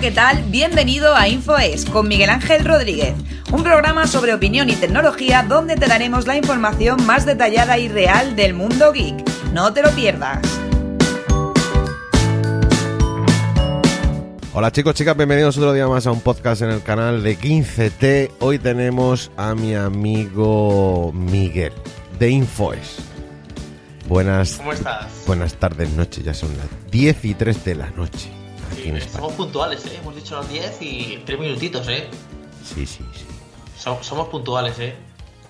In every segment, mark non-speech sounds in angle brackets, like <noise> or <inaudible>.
Hola, ¿qué tal? Bienvenido a InfoES con Miguel Ángel Rodríguez, un programa sobre opinión y tecnología donde te daremos la información más detallada y real del mundo geek. No te lo pierdas. Hola chicos, chicas, bienvenidos otro día más a un podcast en el canal de 15T. Hoy tenemos a mi amigo Miguel de InfoES. Buenas, ¿Cómo estás? buenas tardes, noche, ya son las 10 y 3 de la noche aquí en España. somos puntuales, ¿eh? Hemos dicho las 10 y 3 minutitos, ¿eh? Sí, sí, sí. So- somos puntuales, ¿eh?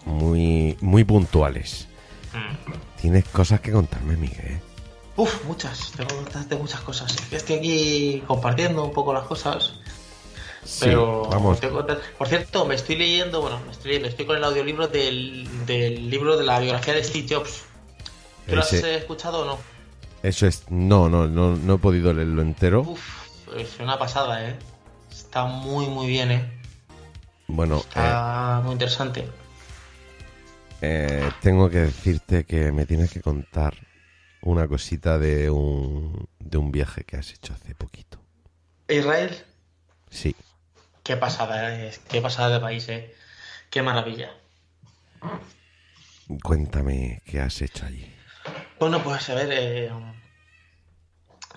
Muy, muy puntuales. Mm. Tienes cosas que contarme, Miguel. Uf, muchas. Tengo que contarte muchas cosas. Estoy aquí compartiendo un poco las cosas. Sí, Pero vamos. Por cierto, me estoy leyendo, bueno, me estoy leyendo, estoy con el audiolibro del, del libro de la biografía de Steve Jobs. ¿Tú lo has escuchado o no? Eso es. No, no, no, no he podido leerlo entero. Uf, es una pasada, ¿eh? Está muy, muy bien, ¿eh? Bueno, eh, Está muy interesante. eh, tengo que decirte que me tienes que contar una cosita de un, de un viaje que has hecho hace poquito. Israel, Sí. Qué pasada es, qué pasada de país, eh. Qué maravilla. Cuéntame qué has hecho allí. Bueno, pues a ver, eh,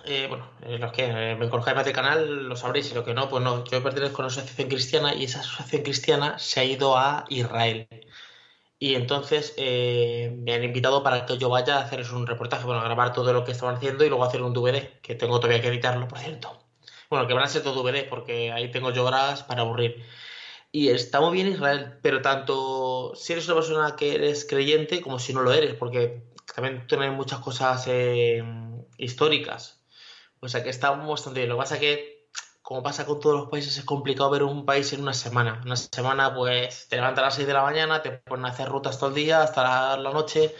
eh, bueno, eh, los que me conozcáis más del canal lo sabréis y lo que no, pues no. Yo pertenezco a una asociación cristiana y esa asociación cristiana se ha ido a Israel. Y entonces eh, me han invitado para que yo vaya a hacerles un reportaje, bueno, a grabar todo lo que estaban haciendo y luego hacer un DVD, que tengo todavía que editarlo, por cierto. Bueno, que van a ser todo DVD, porque ahí tengo yo horas para aburrir. Y está muy bien Israel, pero tanto si eres una persona que eres creyente como si no lo eres, porque también tiene muchas cosas eh, históricas. O sea que está bastante bien. Lo que pasa que, como pasa con todos los países, es complicado ver un país en una semana. Una semana, pues, te levantas a las 6 de la mañana, te ponen a hacer rutas todo el día hasta la, noche,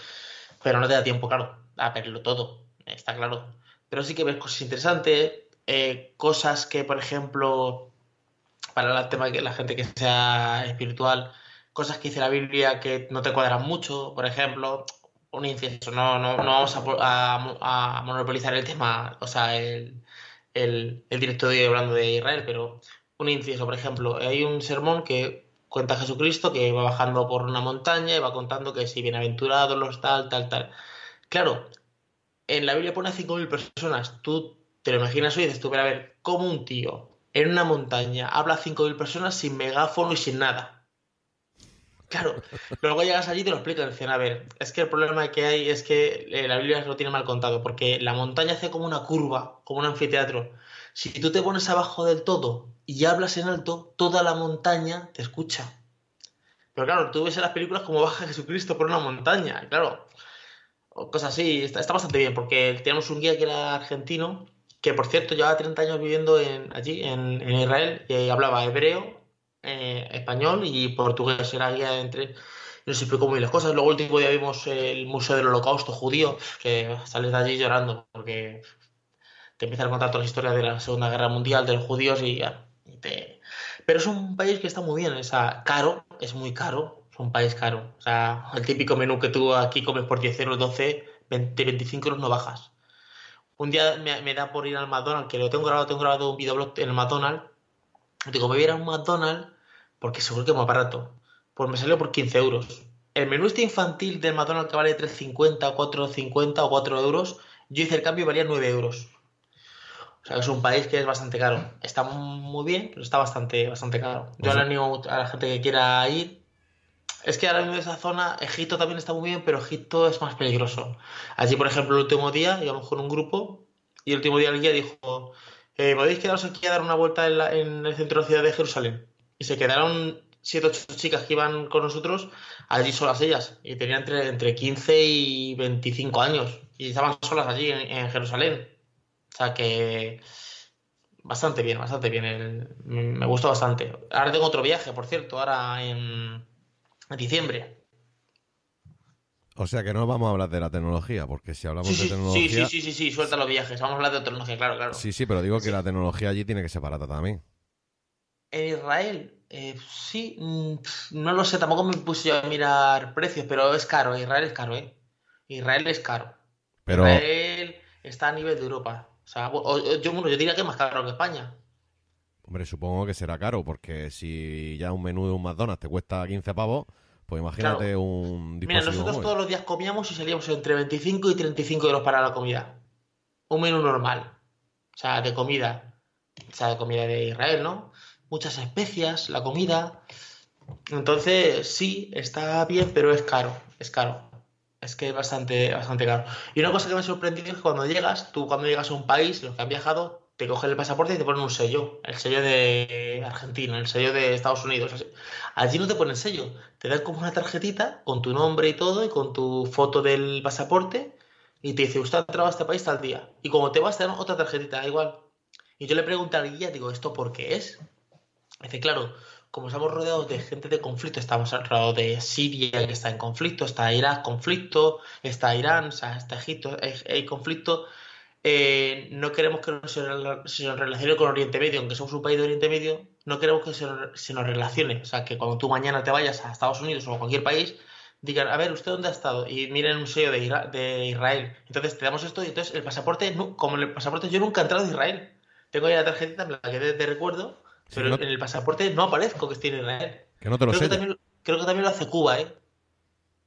pero no te da tiempo, claro, a verlo todo, está claro. Pero sí que ves cosas interesantes, eh, cosas que, por ejemplo, para el tema que la gente que sea espiritual, cosas que dice la Biblia que no te cuadran mucho, por ejemplo, un incienso, no, no, no vamos a, po- a- a monopolizar el tema, o sea, el, el, directo de hoy hablando de Israel, pero un incienso, por ejemplo, hay un sermón que cuenta Jesucristo que va bajando por una montaña y va contando que si bienaventurados los tal, tal, tal. Claro, en la Biblia pone a 5.000 personas, tú te lo imaginas hoy y dices tú, pero a ver, ¿cómo un tío en una montaña habla a 5.000 personas sin megáfono y sin nada? Claro, luego llegas allí y te lo explican, dicen, a ver, es que el problema que hay es que eh, la Biblia lo tiene mal contado, porque la montaña hace como una curva, como un anfiteatro. Si tú te pones abajo del todo y hablas en alto, toda la montaña te escucha. Pero claro, tú ves en las películas como baja Jesucristo por una montaña, claro, cosas así, está, bastante bien, porque tenemos un guía que era argentino, que por cierto llevaba 30 años viviendo en, allí, en Israel, y hablaba hebreo, eh, español y portugués, era guía entre... Nos explicó muy las cosas. Luego el último día vimos el Museo del Holocausto Judío, que sales de allí llorando, porque te empiezan a contar toda la historia de la Segunda Guerra Mundial, de los judíos y y te- Pero es un país que está muy bien, sea, caro, es muy caro, es un país caro. O sea, el típico menú que tú aquí comes por 10 euros, 12, 20, 25 euros no bajas. Un día me, me da por ir al McDonald's, que lo tengo grabado, tengo grabado un videoblog en el McDonald's. Digo, me voy a ir a un McDonald's porque seguro que es más barato. Pues me salió por 15 euros. El menú este infantil del McDonald's que vale 3,50, 4,50 o 4 euros, yo hice el cambio y valía 9 euros. O sea, que es un país que es bastante caro. Está muy bien, pero está bastante, bastante caro. Yo le animo a la gente que quiera ir. Es que ahora mismo de esa zona, Egipto también está muy bien, pero Egipto es más peligroso. Allí, por ejemplo, el último día íbamos con un grupo y el último día el guía dijo, eh, ¿podéis quedaros aquí a dar una vuelta en, la- en el centro de la ciudad de Jerusalén? Y se quedaron siete o ocho chicas que iban con nosotros allí solas ellas y tenían entre, entre 15 y 25 años y estaban solas allí en, en Jerusalén. O sea que bastante bien, bastante bien. el- me gustó bastante. Ahora tengo otro viaje, por cierto, ahora en, en diciembre. O sea que no vamos a hablar de la tecnología, porque si hablamos Sí, de sí, tecnología. sí, sí, sí, sí, suelta los viajes. Vamos a hablar de tecnología, claro, claro. Sí, sí, pero digo que la tecnología allí tiene que ser barata también. En Israel, eh, sí, mm, no lo sé, tampoco me puse yo a mirar precios, pero es caro, Israel es caro, ¿eh? Israel es caro. Pero, Israel está a nivel de Europa. O sea, yo, bueno, yo diría que es más caro que España. Hombre, supongo que será caro, porque si ya un menú de un McDonald's te cuesta 15 pavos, pues imagínate Claro. un Mira, nosotros móvil. todos los días comíamos y salíamos entre 25 y 35 euros para la comida. Un menú normal. O sea, de comida. O sea, de comida de Israel, ¿no? Muchas especias, la comida. Entonces, sí, está bien, pero es caro. Es caro. Es que es bastante, bastante caro. Y una cosa que me ha sorprendido es que cuando llegas, tú cuando llegas a un país, los que han viajado, te cogen el pasaporte y te ponen un sello. El sello de Argentina, el sello de Estados Unidos. Allí no te ponen sello. Te dan como una tarjetita con tu nombre y todo y con tu foto del pasaporte y te dice, usted ha entrado a este país tal día. Y como te vas, te dan otra tarjetita, igual. Y yo le pregunté al guía, digo, ¿esto por qué es? Dice, claro, como estamos rodeados de gente de conflicto, estamos rodeados de Siria que está en conflicto, está Irak conflicto, está Irán, o sea, está Egipto, hay, hay conflicto. eh, no queremos que se, nos relacione con Oriente Medio, aunque somos un país de Oriente Medio, no queremos que se, nos- relacione. O sea, que cuando tú mañana te vayas a Estados Unidos o a cualquier país, digan, a ver, ¿usted dónde ha estado? Y miren un sello de, de Israel. Entonces te damos esto y entonces el pasaporte, como el pasaporte yo nunca he entrado a Israel. Tengo ahí la tarjetita, me la quedé de recuerdo, Pero no- en el pasaporte no aparezco que estoy en Israel. Que no te lo Creo que, también, creo que también lo hace Cuba, ¿eh?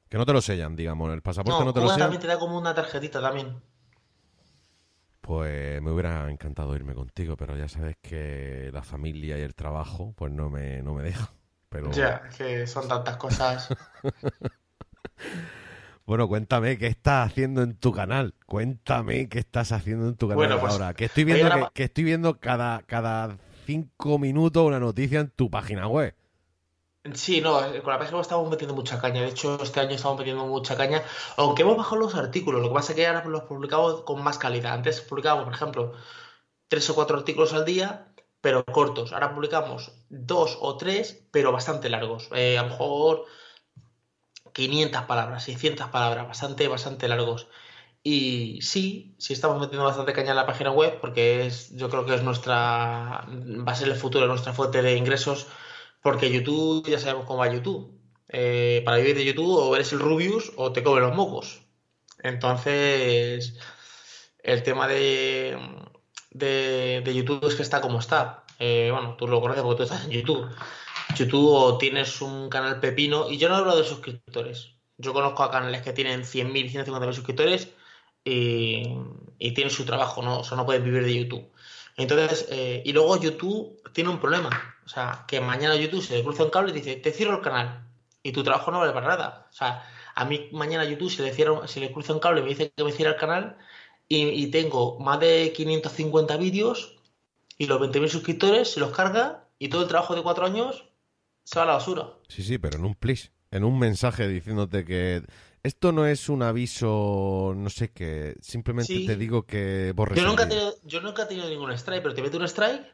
Que no te lo sellan, digamos. El pasaporte No, no, te lo Cuba sellan. también te da como una tarjetita también. Pues me hubiera encantado irme contigo, pero ya sabes que la familia y el trabajo, pues no me, no me deja. Pero Ya, que son tantas cosas. <laughs> bueno, cuéntame qué estás haciendo en tu canal. Cuéntame qué estás haciendo en tu canal Bueno, pues, ahora. Que estoy viendo que, que estoy viendo cada, cada cinco minutos una noticia en tu página web. Sí, no, eh, con la página estamos metiendo mucha caña. De hecho, este año estamos metiendo mucha caña. Aunque hemos bajado los artículos, lo que pasa es que ahora los publicamos con más calidad. Antes publicábamos, por ejemplo, tres o cuatro artículos al día, pero cortos. Ahora publicamos dos o tres, pero bastante largos. Eh, a lo mejor 500 palabras, 600 palabras, bastante, bastante largos. Y sí, sí estamos metiendo bastante caña en la página web porque es, yo creo que es nuestra, va a ser el futuro, nuestra fuente de ingresos, porque YouTube, ya sabemos cómo va YouTube. Eh, para vivir de YouTube o eres el Rubius o te comen los mocos. Entonces, el tema de, de, de YouTube es que está como está. Eh, bueno, tú lo conoces porque tú estás en YouTube. YouTube o tienes un canal pepino, y yo no hablo de suscriptores. Yo conozco a canales que tienen 100.000, 150.000 suscriptores y, y tienen su trabajo, ¿no? O sea, no pueden vivir de YouTube. Entonces, eh, y luego YouTube tiene un problema. O sea, que mañana YouTube se le cruza un cable y dice, te cierro el canal. Y tu trabajo no vale para nada. O sea, a mí mañana YouTube se le, cierra, se le cruza un cable y me dice que me cierra el canal y, y tengo más de 550 vídeos y los 20.000 suscriptores se los carga y todo el trabajo de cuatro años se va a la basura. Sí, sí, pero en un please, en un mensaje diciéndote que esto no es un aviso, no sé qué, simplemente Sí. te digo que borres Yo el nunca, he tenido, yo nunca he tenido ningún strike, pero te mete un strike,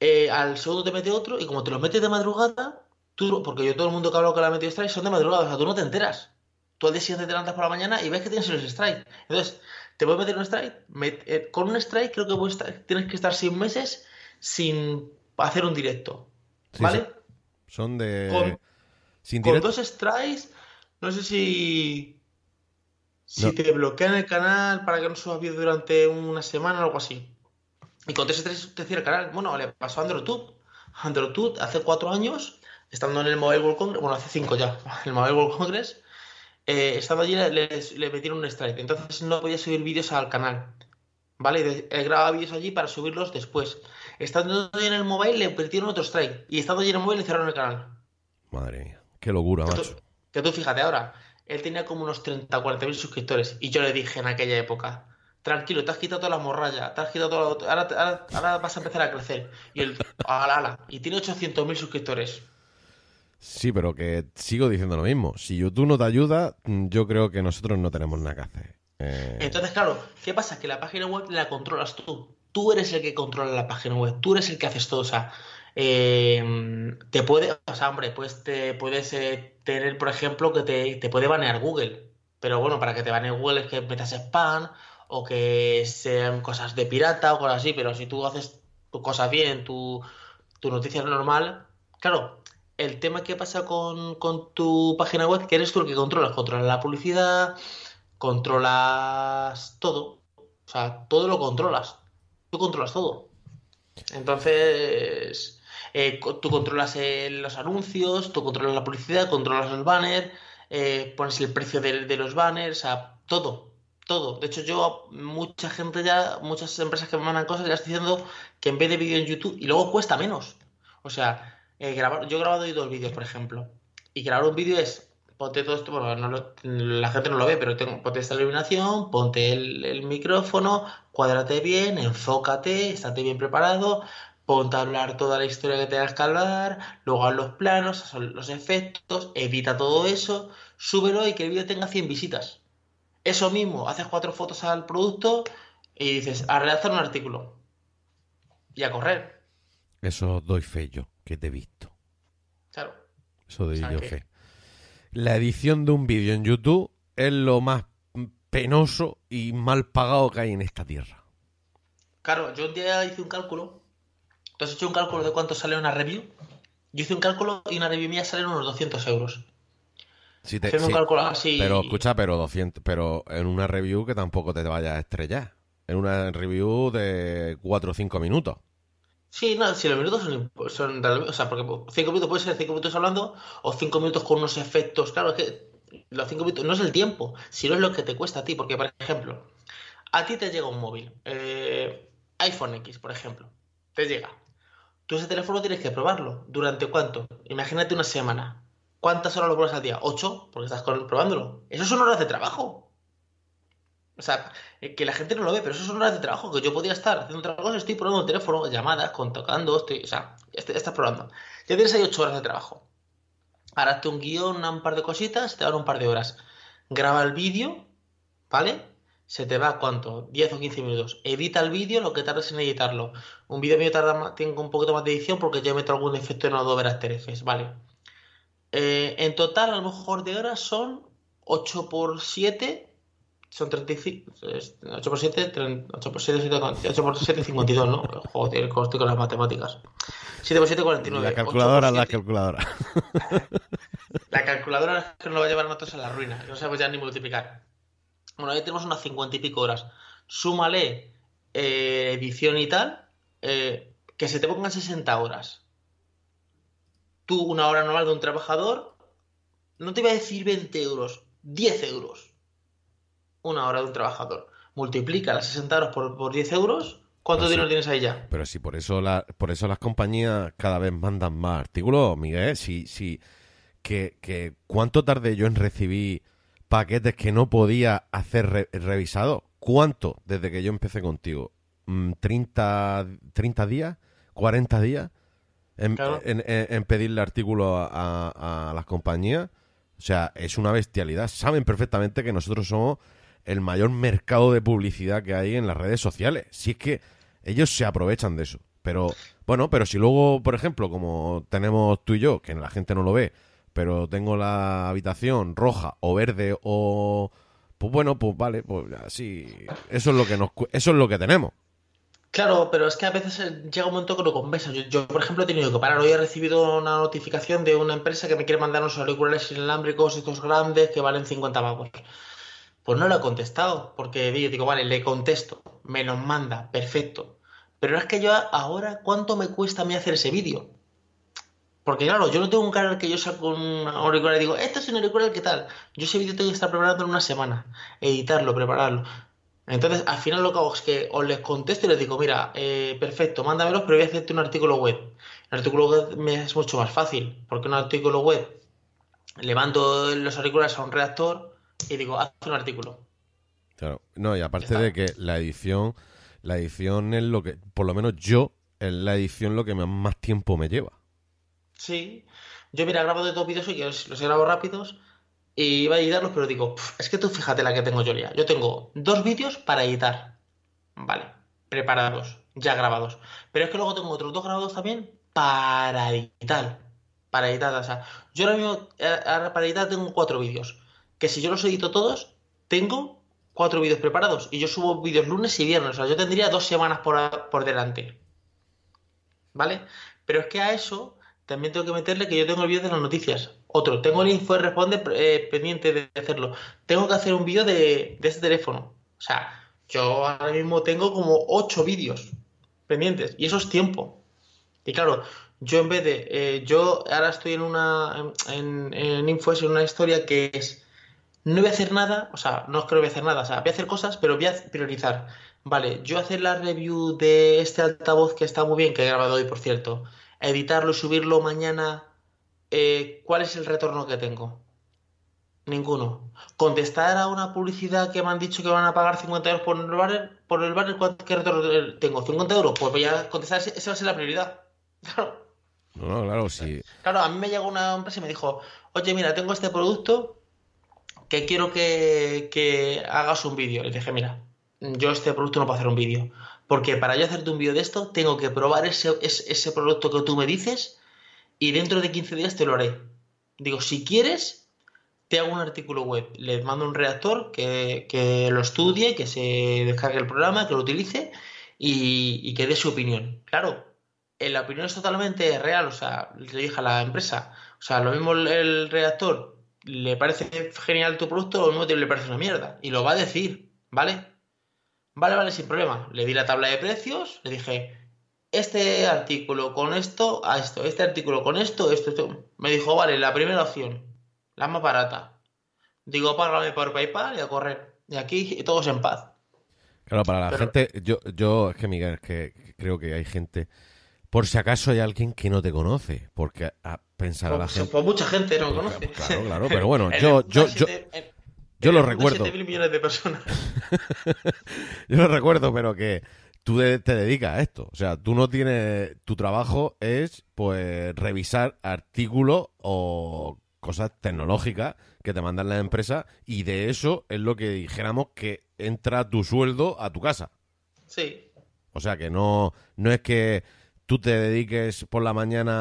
eh, al segundo te mete otro, y como te los metes de madrugada, tú, porque yo todo el mundo que ha hablado que le ha metido strike son de madrugada, o sea, tú no te enteras. Tú al día siguiente te levantas por la mañana y ves que tienes el strike. Entonces, te puedes meter un strike. met- eh, con un strike creo que estar- tienes que estar seis meses sin hacer un directo. ¿Vale? sí. Son de... Con- sin Con dos strikes, no sé si. Si No. te bloquean el canal para que no subas vídeo durante una semana o algo así. Y con tres strikes te cierra el canal. Bueno, le pasó a AndroTube. AndroTube hace cuatro años, estando en el Mobile World Congress, bueno, hace cinco ya, <laughs> el Mobile World Congress, eh, estando allí le, metieron un strike. Entonces no podía subir vídeos al canal. ¿Vale? De- Él grababa vídeos allí para subirlos después. Estando allí en el mobile le metieron otro strike. Y estando allí en el mobile le cerraron el canal. Madre mía, qué locura, macho. Que tú fíjate ahora, él tenía como unos 30 o 40 mil suscriptores y yo le dije en aquella época, tranquilo, te has quitado toda la morralla, te has quitado todo, ahora, ahora, ahora vas a empezar a crecer. Y él, ala, ala, y tiene 800 mil suscriptores. Sí, pero que sigo diciendo lo mismo. Si YouTube no te ayuda, mm, yo creo que nosotros no tenemos nada que hacer. Eh, Entonces, claro, ¿qué pasa? Que la página web la controlas tú. Tú eres el que controla la página web, tú eres el que haces todo. O sea, eh, te puede, o sea, hombre, pues te puedes eh, tener, por ejemplo, que te, te puede banear Google. Pero bueno, para que te banee Google es que metas spam o que sean cosas de pirata o cosas así. Pero si tú haces tu cosas bien, tu, tu noticia normal, claro. El tema que pasa con, con tu página web, que eres tú el que controlas, controlas la publicidad, controlas todo. O sea, todo lo controlas. Tú controlas todo. Entonces, eh, tú controlas los anuncios, tú controlas la publicidad, controlas el banner, eh, pones el precio de, los banners, todo, todo. De hecho, yo, mucha gente ya, muchas empresas que me mandan cosas, ya estoy diciendo que en vez de vídeo en YouTube, y luego cuesta menos. O sea, eh, grabar, yo he grabado hoy dos vídeos, por ejemplo, y grabar un vídeo es, ponte todo esto, bueno, no la gente no lo ve, pero tengo, ponte esta iluminación, ponte el, el micrófono, cuádrate bien, enfócate, estate bien preparado, ponte a hablar toda la historia que tengas que hablar, luego haz los planos, los efectos, edita todo eso, súbelo y que el vídeo tenga 100 visitas. Eso mismo, haces cuatro fotos al producto y dices, a redactar un artículo. Y a correr. Eso doy fe yo, que te he visto. Claro. Eso doy yo fe. La edición de un vídeo en YouTube es lo más penoso y mal pagado que hay en esta tierra. Claro, yo un día hice un cálculo ¿Tú has hecho un cálculo de cuánto sale una review? Yo hice un cálculo y una review mía sale unos 200 euros. Sí, un cálculo así. Pero escucha, pero 200, pero en una review que tampoco te vayas a estrellar. En una review de 4 o 5 minutos. Sí, no, si los minutos son, son o sea, porque 5 minutos puede ser 5 minutos hablando o 5 minutos con unos efectos. Claro, es que los 5 minutos no es el tiempo, sino es lo que te cuesta a ti. Porque, por ejemplo, a ti te llega un móvil, eh, iPhone X, por ejemplo, te llega. Tú ese teléfono tienes que probarlo. ¿Durante cuánto? Imagínate una semana. ¿Cuántas horas lo pruebas al día? ¿Ocho? Porque estás probándolo. Eso son horas de trabajo. O sea, eh, que la gente no lo ve, pero eso son horas de trabajo. Que yo podría estar haciendo otra cosa, estoy probando el teléfono, llamadas, contactando, estoy, o sea, estás probando. Ya tienes ahí ocho horas de trabajo. Ahora un guion, un par de cositas, te dan un par de horas. Graba el vídeo, ¿vale? Se te va cuánto, 10 o 15 minutos. Edita el vídeo lo que tardes en editarlo. Un vídeo mío tarda tengo un poquito más de edición porque yo meto algún efecto en Adobe After Effects, ¿vale? Eh, en total, a lo mejor de horas son 8 por 7, son 35, 8 por 7, 8 por 7, 8 por 7, 52, ¿no? <laughs> Joder, estoy con las matemáticas. 7 por 7, 49. La calculadora, la calculadora. <laughs> la <laughs> calculadora que nos va a llevar nosotros a la ruina, no sabemos ya ni multiplicar. Bueno, ahí tenemos unas cincuenta y pico horas. Súmale eh, edición y tal, eh, que se te pongan 60 horas. Tú, una hora normal de un trabajador, no te iba a decir 20 euros, 10 euros. Una hora de un trabajador. Multiplica las 60 horas por, 10 euros. ¿Cuánto dinero tienes ahí ya? Pero si por eso, la, por eso las compañías cada vez mandan más artículos, Miguel. Si, si, que, que, ¿Cuánto tardé yo en recibir paquetes que no podía hacer revisado. ¿Cuánto desde que yo empecé contigo? ¿30, mm, 30 días? ¿40 días? En, pedirle artículos a, las compañías. O sea, es una bestialidad. Saben perfectamente que nosotros somos el mayor mercado de publicidad que hay en las redes sociales. Si es que ellos se aprovechan de eso. Pero, bueno, pero si luego, por ejemplo, como tenemos tú y yo, que la gente no lo ve, pero tengo la habitación roja o verde o pues bueno, pues vale, pues así eso es lo que nos eso es lo que tenemos. Claro, pero es que a veces eh, llega un momento que lo compensa. Yo, por ejemplo, he tenido que parar. Hoy he recibido una notificación de una empresa que me quiere mandar unos auriculares inalámbricos, estos grandes, que valen 50 pavos. Pues no lo he contestado, porque digo, vale, le contesto, me los manda, perfecto. Pero es que yo ahora, ¿cuánto me cuesta a mí hacer ese vídeo? Porque claro, yo no tengo un canal que yo saco un auricular y digo, esto es un auricular, ¿qué tal? Yo ese vídeo tengo que estar preparando en una semana, editarlo, prepararlo. Entonces, al final lo que hago es que os les contesto y les digo, mira, eh, perfecto, mándamelos, pero voy a hacerte un artículo web. El artículo web me es mucho más fácil, porque un artículo web le mando los auriculares a un redactor y digo, haz un artículo. Claro, no, y aparte de que la edición, la edición es lo que, por lo menos yo, es la edición lo que más tiempo me lleva. Sí. Yo, mira, grabo de dos vídeos y los, los grabo rápidos y iba a editarlos, pero digo, es que tú fíjate la que tengo yo ya. Yo tengo dos vídeos para editar. Vale, preparados, ya grabados. Pero es que luego tengo otros dos grabados también para editar. Para editar, o sea, yo ahora mismo eh, para editar tengo cuatro vídeos. Que si yo los edito todos, tengo cuatro vídeos preparados. Y yo subo vídeos lunes y viernes. O sea, yo tendría dos semanas por, por delante. ¿Vale? Pero es que a eso también tengo que meterle que yo tengo el vídeo de las noticias. Otro, tengo el info responde eh, pendiente de hacerlo. Tengo que hacer un vídeo de, de este teléfono. O sea, yo ahora mismo tengo como ocho vídeos pendientes. Y eso es tiempo. Y claro, yo en vez de. eh, yo ahora estoy en una. En, en Infos, en una historia que es. No voy a hacer nada, o sea, no es que voy a hacer nada, o sea, voy a hacer cosas, pero voy a priorizar. Vale, yo hacer la review de este altavoz que está muy bien, que he grabado hoy, por cierto, editarlo y subirlo mañana, eh, ¿cuál es el retorno que tengo? Ninguno. Contestar a una publicidad que me han dicho que van a pagar 50 euros por el banner, por el banner, ¿cuánto- ¿qué retorno tengo? ¿50 euros? Pues voy a contestar, esa va a ser la prioridad. <laughs> Claro. No, claro, sí. Claro, a mí me llegó una empresa y me dijo, oye, mira, tengo este producto que quiero que, que hagas un vídeo. Le dije, mira, yo este producto no puedo hacer un vídeo. Porque para yo hacerte un vídeo de esto, tengo que probar ese, ese, producto que tú me dices y dentro de 15 días te lo haré. Digo, si quieres, te hago un artículo web. Les mando un redactor que, que lo estudie, que se descargue el programa, que lo utilice y, y que dé su opinión. Claro, la opinión es totalmente real, o sea, le dije a la empresa, o sea, lo mismo el, redactor le parece genial tu producto, lo mismo le parece una mierda, y lo va a decir, ¿vale? Vale, vale, sin problema. Le di la tabla de precios, le dije, este artículo con esto, a esto, este artículo con esto, esto, esto. Me dijo, vale, la primera opción, la más barata. Digo, págame por PayPal y a correr. Y aquí todos en paz. Claro, para la Pero- gente, yo, yo, es que Miguel, es que creo que hay gente, por si acaso hay alguien que no te conoce, porque a, pensará la Pues, gente. pues mucha gente no lo conoce. claro, claro, <laughs> pero bueno, En yo- yo- yo- yo lo mundo recuerdo. 7.000 millones de personas. <laughs> Yo lo recuerdo, pero que tú de- te dedicas a esto. O sea, tú no tienes. Tu trabajo es, pues, revisar artículos o cosas tecnológicas que te mandan las empresas y de eso es lo que dijéramos que entra tu sueldo a tu casa. Sí, O sea, que no, no es que tú te dediques por la mañana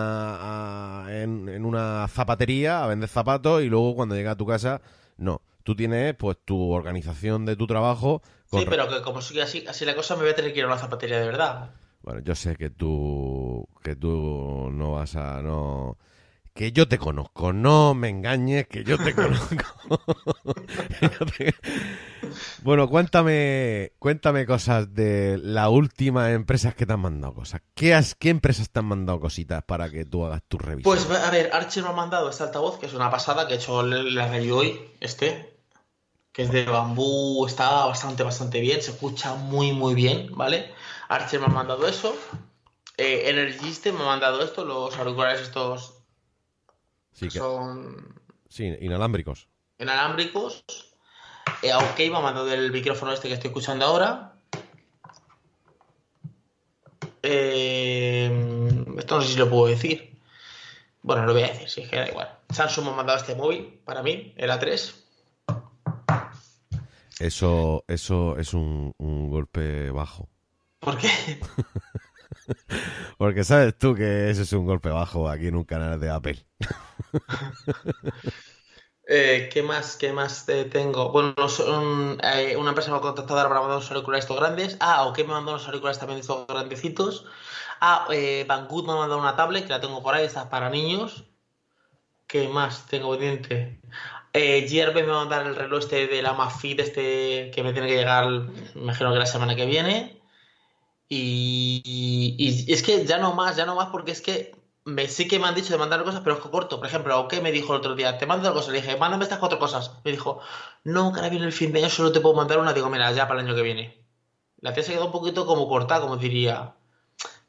a- en, en una zapatería a vender zapatos y luego cuando llegas a tu casa, no. Tú tienes, pues, tu organización de tu trabajo. con sí, pero que como sigue así, así la cosa me voy a tener que ir a una zapatería de verdad. Bueno, yo sé que tú que tú no vas a no que yo te conozco, no me engañes, que yo te <laughs> conozco. <laughs> <laughs> Bueno, cuéntame, cuéntame cosas de las últimas empresas que te han mandado cosas. ¿Qué, has, ¿Qué empresas te han mandado cositas para que tú hagas tu revisión? Pues a ver, Archer me ha mandado este altavoz, que es una pasada, que he hecho la review hoy, este, que es de bambú, está bastante, bastante bien, se escucha muy, muy bien, ¿vale? Archer me ha mandado eso. Eh, Energiste me ha mandado esto, los auriculares estos sí, que que- son sí, inalámbricos. inalámbricos. Eh, OK me ha mandado el micrófono este que estoy escuchando ahora. Eh, esto no sé si lo puedo decir. Bueno, lo voy a decir, sí, que da igual. Samsung me ha mandado este móvil para mí, el A3. Eso, eso es un, un golpe bajo. ¿Por qué? <laughs> <laughs> Porque sabes tú que ese es un golpe bajo aquí en un canal de Apple. <laughs> Eh, ¿qué más? ¿Qué más te tengo? Bueno, una empresa me ha contactado para mandar unos auriculares estos grandes. Ah, OK me mandó unos auriculares también estos grandecitos. Ah, eh, Banggood me ha mandado una tablet que la tengo por ahí, está para niños. ¿Qué más tengo pendiente? Eh, me va a mandar el reloj este de la Amazfit, este que me tiene que llegar, imagino que la semana que viene. Y, y- es que ya no más, ya no más, porque es que me, sí que me han dicho de mandar cosas, pero es que corto. Por ejemplo, OK me dijo el otro día, te mando cosas. Le dije, mándame estas cuatro cosas. Me dijo, no, que ahora viene el fin de año, solo te puedo mandar una. Digo, mira, ya para el año que viene. La tía se quedó un poquito como cortada, como diría.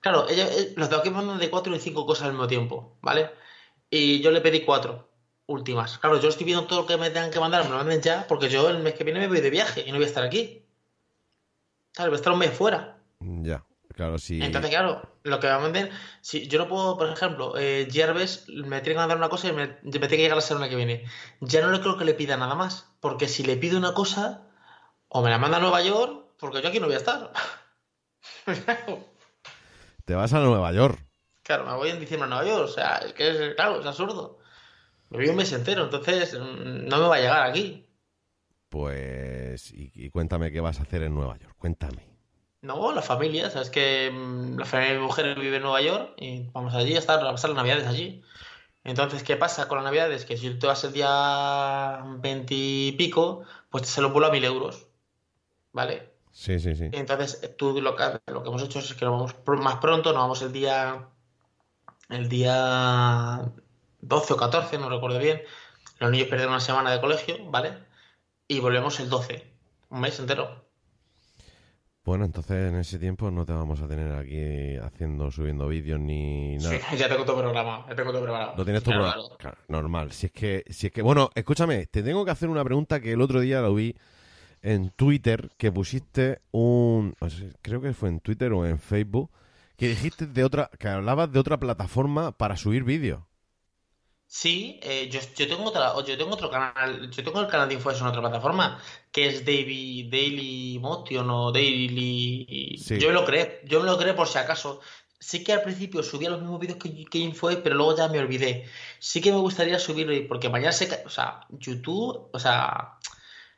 Claro, ella, eh, los de me mandan de cuatro y cinco cosas al mismo tiempo, ¿vale? Y yo le pedí cuatro últimas. Claro, yo estoy viendo todo lo que me tengan que mandar, me lo manden ya, porque yo el mes que viene me voy de viaje y no voy a estar aquí. Claro, voy a estar un mes fuera. Ya, claro, sí. Entonces, claro, lo que me manden, si yo no puedo, por ejemplo, eh, me tiene que mandar una cosa y me, me tiene que llegar la semana que viene. Ya no le creo que le pida nada más, porque si le pido una cosa, o me la manda a Nueva York, porque yo aquí no voy a estar. <laughs> Te vas a Nueva York. Claro, me voy en diciembre a Nueva York, o sea, es que es, claro, es absurdo. Me voy un mes entero, entonces mm, no me va a llegar aquí. Pues, y, y cuéntame qué vas a hacer en Nueva York. Cuéntame. No, la familia, sabes que mm, la familia de mi mujer vive en Nueva York y vamos allí a estar, a pasar las navidades allí. Entonces, ¿qué pasa con las navidades? Que si tú te vas el día 20 y pico, pues te sale un vuelo a mil euros. ¿Vale? Sí, sí, sí. Entonces, tú lo que, lo que hemos hecho es que nos vamos pr- más pronto, nos vamos el día el día 12 o 14, no recuerdo bien. Los niños pierden una semana de colegio, ¿vale? Y volvemos el 12, un mes entero. Bueno, entonces en ese tiempo no te vamos a tener aquí haciendo, subiendo vídeos ni nada. Sí, <laughs> ya tengo todo programado, ya tengo todo preparado. Lo tienes todo Claro, programado. claro. Normal. Si es que, si es que, bueno, escúchame, te tengo que hacer una pregunta que el otro día lo vi en Twitter, que pusiste un, creo que fue en Twitter o en Facebook, que dijiste de otra, que hablabas de otra plataforma para subir vídeos. Sí, eh, yo, yo tengo otra, yo tengo otro canal, yo tengo el canal de Infoes en otra plataforma, que es Daily, Daily Motion o Daily... Sí. Yo me lo creé, yo me lo creé por si acaso. Sí que al principio subía los mismos vídeos que, que Infoes, pero luego ya me olvidé. Sí que me gustaría subirlo, porque mañana se... O sea, YouTube, o sea,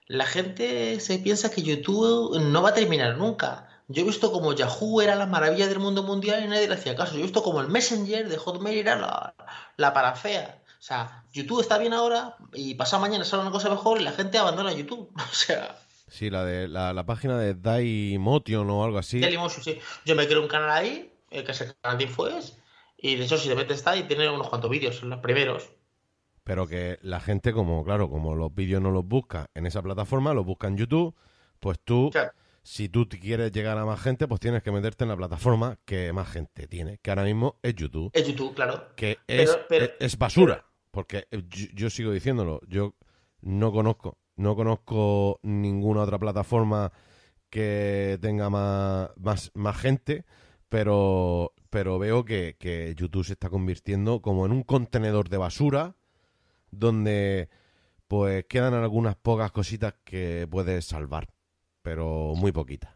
la gente se piensa que YouTube no va a terminar nunca. Yo he visto como Yahoo era la maravilla del mundo mundial y nadie le hacía caso. Yo he visto como el Messenger de Hotmail era la, la parafea. O sea, YouTube está bien ahora y pasado mañana sale una cosa mejor y la gente abandona YouTube. <laughs> O sea, Sí, la de la, la página de Daimotion o algo así. Dailymotion, sí. Yo me creo un canal ahí, eh, que es el canal de Infoes, y de hecho si te metes está y tiene unos cuantos vídeos, son los primeros. Pero que la gente, como, claro, como los vídeos no los busca en esa plataforma, los busca en YouTube, pues tú, Claro. si tú quieres llegar a más gente, pues tienes que meterte en la plataforma que más gente tiene, que ahora mismo es YouTube, Es YouTube, claro. que Pero- es, pero- es, es basura, porque yo, yo sigo diciéndolo, yo no conozco, no conozco ninguna otra plataforma que tenga más, más, más gente, pero, pero veo que, que YouTube se está convirtiendo como en un contenedor de basura donde pues quedan algunas pocas cositas que puedes salvar, pero muy poquitas.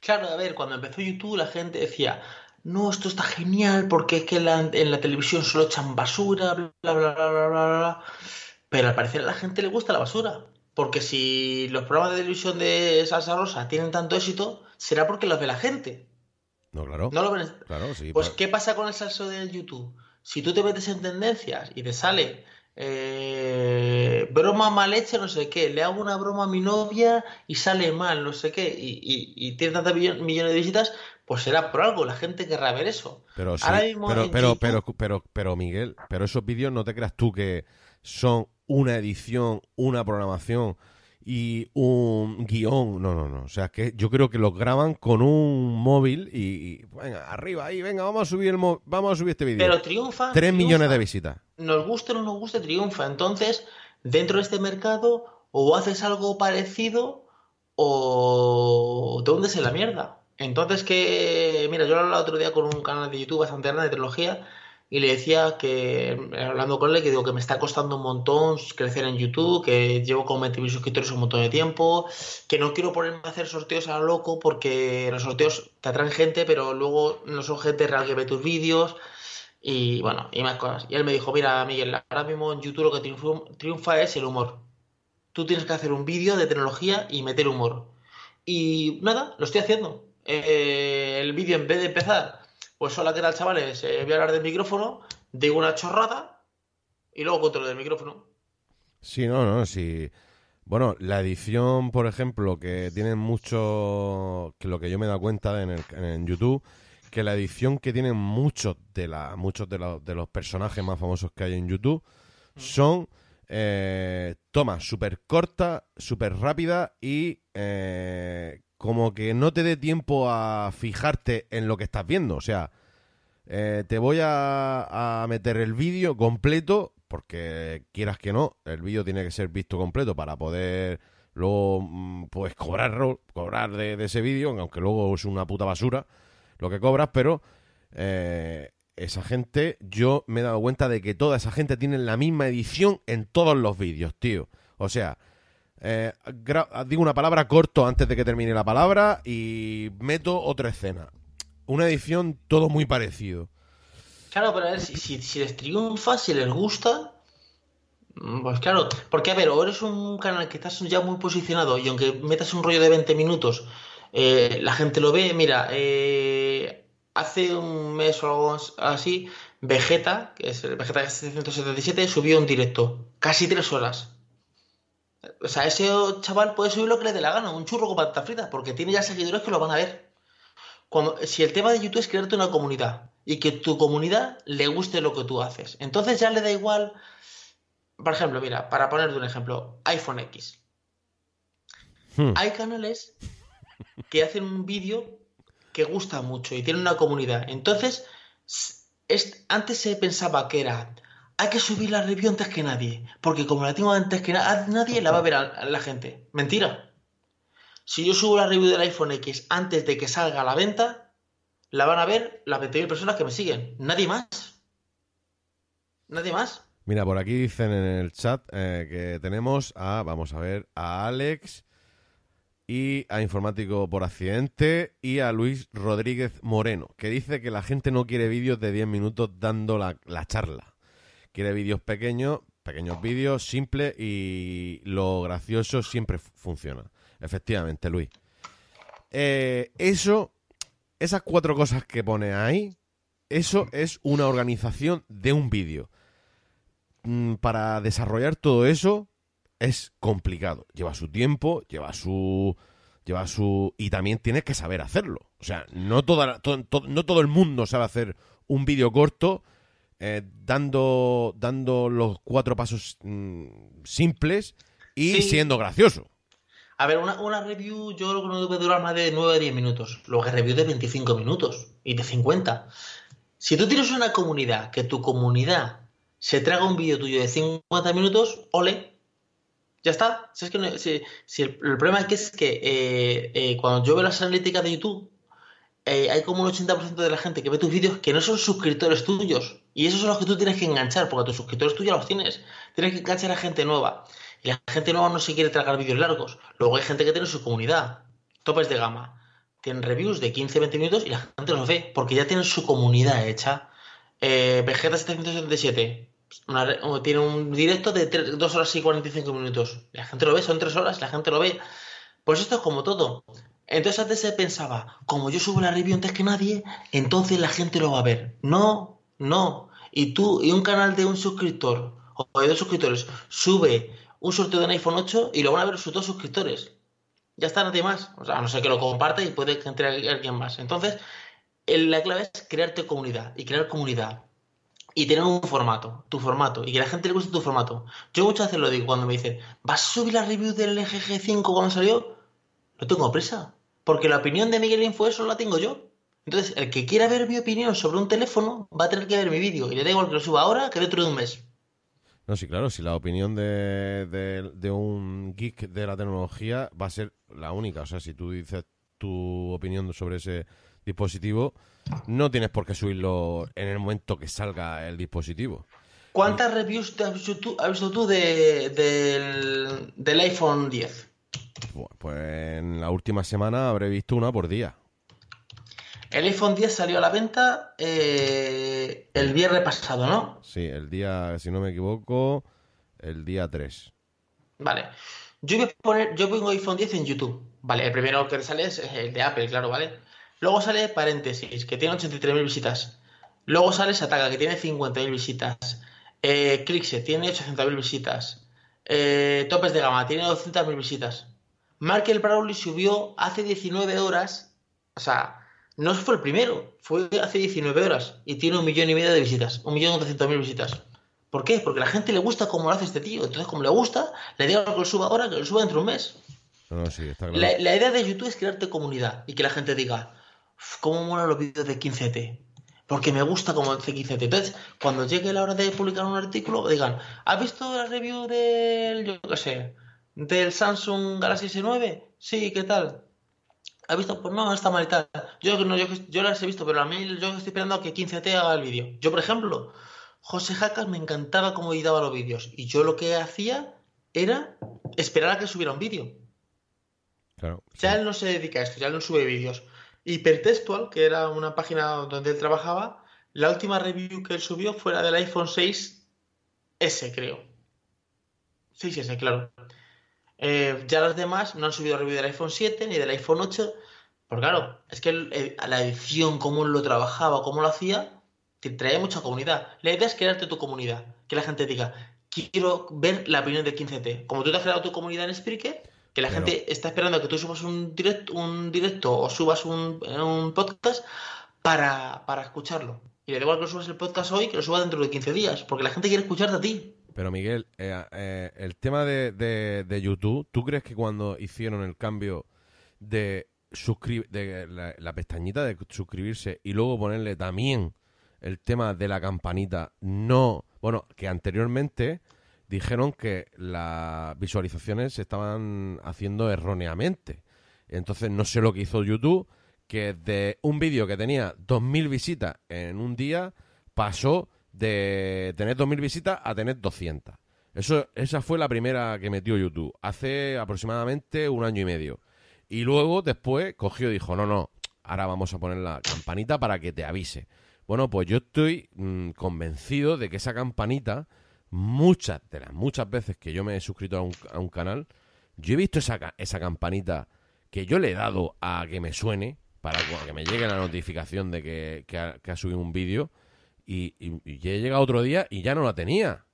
Claro, a ver, cuando empezó YouTube la gente decía, no, esto está genial porque es que en la, en la televisión solo echan basura, bla, bla, bla, bla, bla, bla, bla". Pero al parecer a la gente le gusta la basura. Porque si los programas de televisión de Salsa Rosa tienen tanto éxito, será porque los ve la gente. No, claro. No lo ven. Claro, sí. Pues, pero- ¿qué pasa con el salseo de YouTube? Si tú te metes en tendencias y te sale eh, broma mal hecha, no sé qué, le hago una broma a mi novia y sale mal, no sé qué, y, y- y tiene tantos millones de visitas, pues será por algo, la gente querrá ver eso. Pero sí, Ahora mismo pero, pero, YouTube- pero, pero, pero, Miguel, pero esos vídeos no te creas tú que son una edición, una programación y un guion. No, no, no. O sea, que yo creo que los graban con un móvil y, y, venga, arriba ahí, venga, vamos a subir el mo- vamos a subir este vídeo. Pero triunfa. Tres triunfa. millones de visitas. Nos guste o no nos guste, triunfa. Entonces, dentro de este mercado, o haces algo parecido o te hundes en la mierda. Entonces, que, mira, yo hablaba el otro día con un canal de YouTube bastante grande de tecnología y le decía que, hablando con él, que digo que me está costando un montón crecer en YouTube, que llevo con 20.000 suscriptores un montón de tiempo, que no quiero ponerme a hacer sorteos a lo loco porque los sorteos te atraen gente, pero luego no son gente real que ve tus vídeos. Y bueno, y más cosas. Y él me dijo, mira, Miguel, ahora mismo en YouTube lo que triunfa, triunfa es el humor. Tú tienes que hacer un vídeo de tecnología y meter humor. Y nada, lo estoy haciendo. Eh, el vídeo en vez de empezar, pues hola, ¿qué tal, chavales? Eh, voy a hablar del micrófono, digo una chorrada y luego controlo del micrófono. Sí, no, no, sí. Bueno, la edición, por ejemplo, que tienen mucho, que lo que yo me he dado cuenta en, el, en YouTube, que la edición que tienen muchos de la, muchos de los, de los personajes más famosos que hay en YouTube son eh, tomas súper cortas, súper rápidas y eh, como que no te dé tiempo a fijarte en lo que estás viendo. O sea, eh, te voy a, meter el vídeo completo, porque quieras que no, el vídeo tiene que ser visto completo para poder luego mm, pues cobrar, cobrar de, de ese vídeo, aunque luego es una puta basura lo que cobras, pero eh, esa gente, yo me he dado cuenta de que toda esa gente tiene la misma edición en todos los vídeos, tío. O sea, eh, digo una palabra corto antes de que termine la palabra y meto otra escena. Una edición todo muy parecido. Claro, pero a ver, si, si, si les triunfa, si les gusta, mm, pues claro, porque a ver, o eres un canal que estás ya muy posicionado y aunque metas un rollo de 20 minutos, eh, la gente lo ve, mira, eh, hace un mes o algo así, Vegeta, que es el Vegeta 777, subió un directo, casi tres horas. O sea, ese chaval puede subir lo que le dé la gana, un churro con patatas fritas, porque tiene ya seguidores que lo van a ver. Cuando, si el tema de YouTube es crearte una comunidad y que tu comunidad le guste lo que tú haces, entonces ya le da igual. Por ejemplo, mira, para ponerte un ejemplo, iPhone X. Hmm. Hay canales que hacen un vídeo que gusta mucho y tienen una comunidad. Entonces, es- antes se pensaba que era, hay que subir la review antes que nadie, porque como la tengo antes que na- nadie, la va a ver a, a la gente. Mentira. Si yo subo la review del iPhone X antes de que salga a la venta, la van a ver las 20.000 personas que me siguen. Nadie más. Nadie más. Mira, por aquí dicen en el chat eh, que tenemos a, vamos a ver, a Alex y a Informático por Accidente y a Luis Rodríguez Moreno, que dice que la gente no quiere vídeos de 10 minutos dando la, la charla. Quiere vídeos pequeños, pequeños vídeos, simples y lo gracioso siempre fu- funciona. Efectivamente, Luis. Eh, eso, esas cuatro cosas que pone ahí, eso es una organización de un vídeo mm, para desarrollar todo eso es complicado. Lleva su tiempo, lleva su. Lleva su. Y también tienes que saber hacerlo. O sea, no, toda, no todo el mundo sabe hacer un vídeo corto eh, dando, dando los cuatro pasos mm, simples y Sí. siendo gracioso. A ver, una, una review yo creo que no debe durar más de 9 a 10 minutos. Luego que review de 25 minutos y de 50. Si tú tienes una comunidad, que tu comunidad se traga un vídeo tuyo de 50 minutos, ole. Ya está. Si es que no- si- si el, el problema aquí es que eh, eh, cuando yo veo las analíticas de YouTube, eh, hay como un 80% de la gente que ve tus vídeos que no son suscriptores tuyos. Y esos son los que tú tienes que enganchar, porque a tus suscriptores tú ya los tienes. Tienes que enganchar a gente nueva. Y la gente nueva no se quiere tragar vídeos largos. Luego hay gente que tiene su comunidad. Topes de gama. Tienen reviews de 15-20 minutos y la gente los ve, porque ya tienen su comunidad hecha. Eh, Vegeta 777 una re- o tiene un directo de 2 horas y 45 minutos. La gente lo ve, son 3 horas, la gente lo ve. Pues esto es como todo. Entonces antes se pensaba, como yo subo la review antes que nadie, entonces la gente lo va a ver. No, no. Y tú, y un canal de un suscriptor o de dos suscriptores sube un sorteo de un iPhone 8 y lo van a ver sus dos suscriptores. Ya está, nadie más. O sea, a no ser que lo comparte y puede que entre alguien más. Entonces, la clave es crearte comunidad y crear comunidad y tener un formato, tu formato, y que la gente le guste tu formato. Yo muchas veces lo digo cuando me dicen, ¿vas a subir la review del LG G5 cuando salió? No tengo prisa, porque la opinión de Miguel Info eso la tengo yo. Entonces, el que quiera ver mi opinión sobre un teléfono va a tener que ver mi vídeo, y le da igual que lo suba ahora que dentro de un mes. No, sí, claro, si la opinión de, de- de un geek de la tecnología va a ser la única. O sea, si tú dices tu opinión sobre ese dispositivo, no tienes por qué subirlo en el momento que salga el dispositivo. ¿Cuántas reviews te has visto tú, has visto tú de- del, del iPhone 10? Bu- Pues en la última semana habré visto una por día. El iPhone 10 salió a la venta eh, el viernes pasado, ¿no? Sí, el día, si no me equivoco, el día 3. Vale. Yo voy a poner, yo pongo iPhone 10 en YouTube. Vale, el primero que sale es el de Apple, claro, ¿vale? Luego sale paréntesis, que tiene 83.000 visitas. Luego sale Sataka, que tiene 50.000 visitas. Eh, Clickset tiene 800.000 visitas. Eh, Topes de gama tiene 200.000 visitas. Markel Brawley subió hace 19 horas. O sea, no fue el primero, fue hace 19 horas. Y tiene un millón y medio de visitas. Un millón doscientos mil visitas. ¿Por qué? Porque a la gente le gusta cómo lo hace este tío. Entonces, como le gusta, le digo que lo suba ahora, que lo suba dentro de un mes. No, no, sí, está claro. La, la idea de YouTube es crearte comunidad y que la gente diga, "Uf, ¿cómo molan los vídeos de 15T? Porque me gusta como hace 15T. Entonces, cuando llegue la hora de publicar un artículo, digan, ¿has visto la review del, yo qué sé, del Samsung Galaxy S9? Sí, ¿qué tal? ¿Has visto? Pues no, está mal y tal. Yo, no, yo, yo las he visto, pero a mí yo estoy esperando a que 15T haga el vídeo. Yo, por ejemplo, José Jacas me encantaba cómo editaba los vídeos. Y yo lo que hacía era esperar a que subiera un vídeo. Claro, Ya sí. él no se dedica a esto, ya él no sube vídeos. Hipertextual, que era una página donde él trabajaba, la última review que él subió fue la del iPhone 6S, creo. 6S, claro. Eh, ya los demás no han subido review del iPhone 7 ni del iPhone 8. Porque claro, es que el- el- la edición, cómo lo trabajaba, cómo lo hacía, te traía mucha comunidad. La idea es crearte tu comunidad. Que la gente diga, quiero ver la opinión de 15T. Como tú te has creado tu comunidad en Spreaker, que la gente está esperando que tú subas un directo, un directo o subas un, podcast para, escucharlo. Y le da igual que lo subas el podcast hoy que lo subas dentro de 15 días, porque la gente quiere escucharte a ti. Pero Miguel, eh, eh, el tema de, YouTube, ¿tú crees que cuando hicieron el cambio de, de la, pestañita de suscribirse y luego ponerle también el tema de la campanita, no, bueno, que anteriormente dijeron que las visualizaciones se estaban haciendo erróneamente. Entonces no sé lo que hizo YouTube, que de un vídeo que tenía 2.000 visitas en un día pasó de tener 2.000 visitas a tener 200. Eso, esa fue la primera que metió YouTube, hace aproximadamente un año y medio. Y luego, después, cogió y dijo, no, no, ahora vamos a poner la campanita para que te avise. Bueno, pues yo estoy mm, convencido de que esa campanita, muchas de las muchas veces que yo me he suscrito a un, canal, yo he visto esa, esa campanita que yo le he dado a que me suene, para que me llegue la notificación de que, ha, subido un vídeo, y, y, he llegado otro día y ya no la tenía.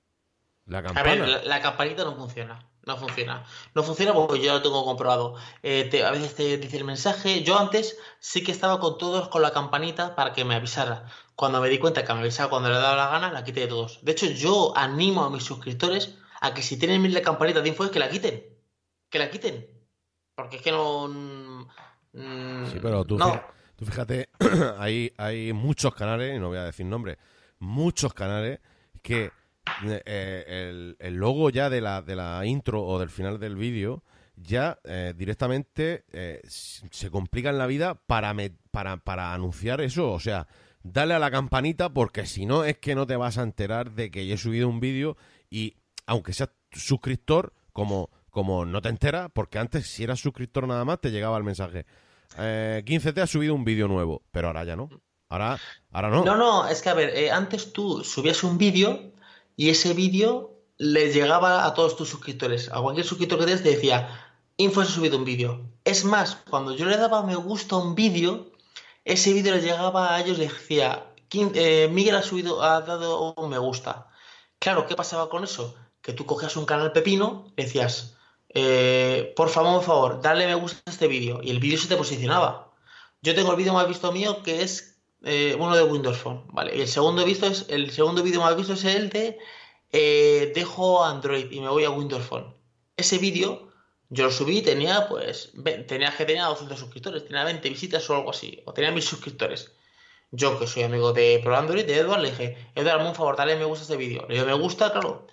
La A ver, la, campanita no funciona. No funciona. No funciona porque yo lo tengo comprobado. Eh, a veces te dice el mensaje. Yo antes sí que estaba con todos con la campanita para que me avisara. Cuando me di cuenta que me avisaba cuando le daba la gana, la quité de todos. De hecho, yo animo a mis suscriptores a que si tienen la campanita de info es que la quiten. Que la quiten. Porque es que no. Mm, sí, pero tú, tú fíjate, <clears throat> hay, hay muchos canales, y no voy a decir nombres, muchos canales que eh, el, logo ya de la, de la intro o del final del vídeo ya eh, directamente eh, se complican la vida para, para, para anunciar eso. O sea, dale a la campanita porque si no es que no te vas a enterar de que he subido un vídeo y aunque seas suscriptor, como, como no te enteras, porque antes si eras suscriptor nada más te llegaba el mensaje. 15T ha subido un vídeo nuevo, pero ahora ya no. Ahora, ahora no. No, no, es que a ver, antes tú subías un vídeo y ese vídeo le llegaba a todos tus suscriptores. A cualquier suscriptor que te decía, Info ha subido un vídeo. Es más, cuando yo le daba me gusta a un vídeo, ese vídeo le llegaba a ellos y decía, eh, Miguel ha subido, ha dado un me gusta. Claro, ¿qué pasaba con eso? Que tú cogías un canal pepino, decías, eh, por favor, por favor, dale me gusta a este vídeo. Y el vídeo se te posicionaba. Yo tengo el vídeo más visto mío que es eh, uno de Windows Phone, ¿vale? Y el segundo visto es, el segundo vídeo más visto es el de eh, dejo Android y me voy a Windows Phone. Ese vídeo yo lo subí tenía pues tenía que tenía 200 suscriptores, tenía 20 visitas o algo así, o tenía mil suscriptores. Yo que soy amigo de Pro Android, de Edward, le dije, Edward, un favor, dale me gusta este vídeo. Le digo, me gusta, claro.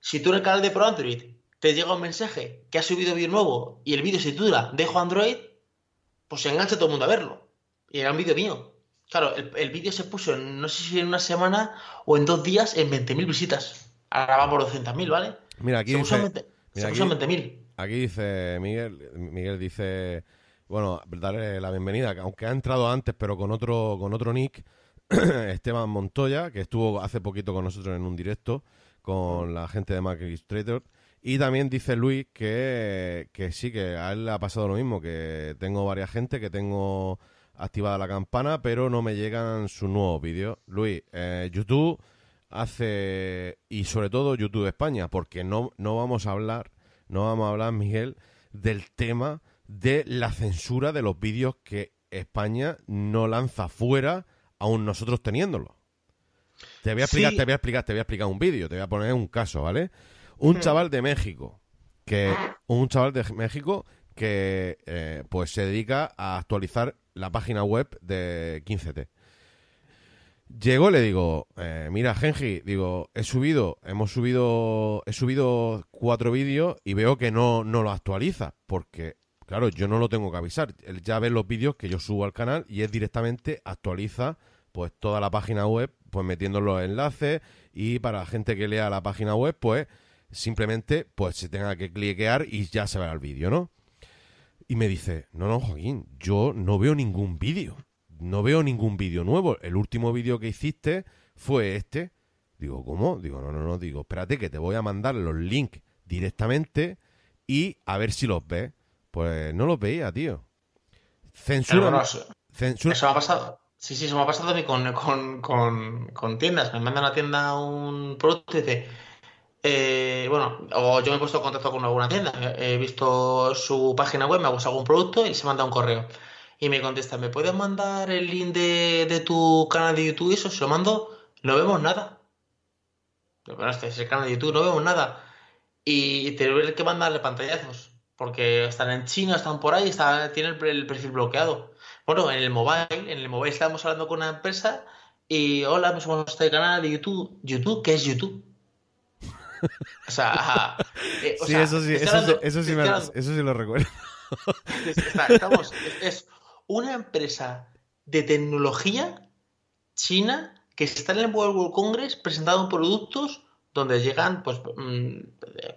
Si tú en el canal de Pro Android te llega un mensaje que ha subido vídeo nuevo y el vídeo se titula Dejo Android, pues se engancha todo el mundo a verlo. Y era un vídeo mío. Claro, el, vídeo se puso, en, no sé si en una semana o en dos días, en 20.000 visitas. Ahora va por 200.000, ¿vale? Mira, aquí se dice... se puso en 20.000. Aquí dice Miguel, Miguel dice, bueno, darle la bienvenida, aunque ha entrado antes, pero con otro, con otro nick, <clears throat> Esteban Montoya, que estuvo hace poquito con nosotros en un directo con la gente de Mac Illustrator. Y también dice Luis que, que sí, que a él le ha pasado lo mismo, que tengo varias gente, que tengo activada la campana, pero no me llegan sus nuevos vídeos. Luis, eh, YouTube hace, y sobre todo YouTube España, porque no, no vamos a hablar, no vamos a hablar, Miguel, del tema de la censura de los vídeos que España no lanza fuera, aún nosotros teniéndolo. Te voy a explicar, te voy a explicar, te voy a explicar un vídeo, te voy a poner un caso, ¿vale? Un chaval de México, que un chaval de México que eh, pues se dedica a actualizar la página web de 15T. Llego, le digo, eh, mira, Genji, digo, he subido, hemos subido, he subido cuatro vídeos y veo que no, no lo actualiza, porque, claro, yo no lo tengo que avisar. Él ya ve los vídeos que yo subo al canal y él directamente actualiza, pues, toda la página web, pues, metiendo los enlaces y para la gente que lea la página web, pues, simplemente, pues, se tenga que cliquear y ya se verá el vídeo, ¿no? Y me dice, no, no, Joaquín, yo no veo ningún vídeo. No veo ningún vídeo nuevo. El último vídeo que hiciste fue este. Digo, ¿cómo? Digo, no, no, no. Digo, espérate que te voy a mandar los links directamente y a ver si los ves. Pues no los veía, tío. Censura. censura. Eso me ha pasado. Sí, sí, eso me ha pasado a mí con, con, con, con tiendas. Me manda a la tienda un producto y dice, eh, bueno, o yo me he puesto en contacto con alguna tienda, he visto su página web, me ha gustado algún producto y se manda un correo. Y me contesta, ¿me puedes mandar el link de, tu canal de YouTube? Y eso, se lo mando, no vemos nada. Bueno, este es el canal de YouTube, no vemos nada. Y te que mandarle pantallazos, porque están en China, están por ahí, está, tienen el, perfil bloqueado. Bueno, en el mobile, en el mobile estábamos hablando con una empresa y hola, somos este canal de YouTube. ¿YouTube? ¿Qué es YouTube? O sea, eh, sí, eso sí, eso, sí, lo recuerdo. estamos, es una empresa de tecnología china que está en el World Congress presentando productos donde llegan pues mm,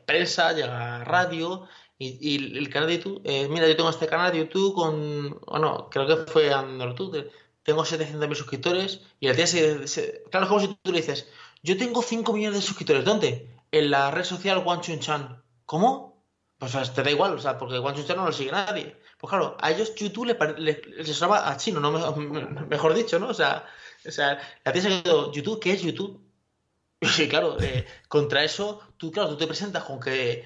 prensa, llega radio y, el canal de YouTube, eh, mira, yo tengo este canal de YouTube con, bueno, creo que fue YouTube, tengo 700.000 suscriptores y al día se, claro, es como si tú le dices, yo tengo 5 millones de suscriptores, ¿dónde? En la red social Wang Chan. ¿Cómo? Pues te da igual, o sea, porque Wang Chan no lo sigue nadie. Pues claro, a ellos YouTube les le, le, a chino, no <laughs> mejor dicho, ¿no? O sea, o sea la tía se ha quedado, ¿YouTube? ¿Qué es YouTube? <laughs> Y claro, eh, contra eso, tú, claro, tú te presentas con que,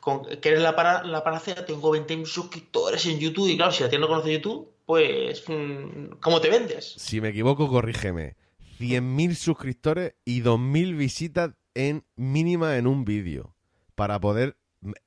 con, que eres la, para, la panacea, tengo 20.000 suscriptores en YouTube, y claro, si la tía no conoce YouTube, pues, mm, ¿cómo te vendes? Si me equivoco, corrígeme. 100.000 suscriptores y 2.000 visitas en mínima en un vídeo para poder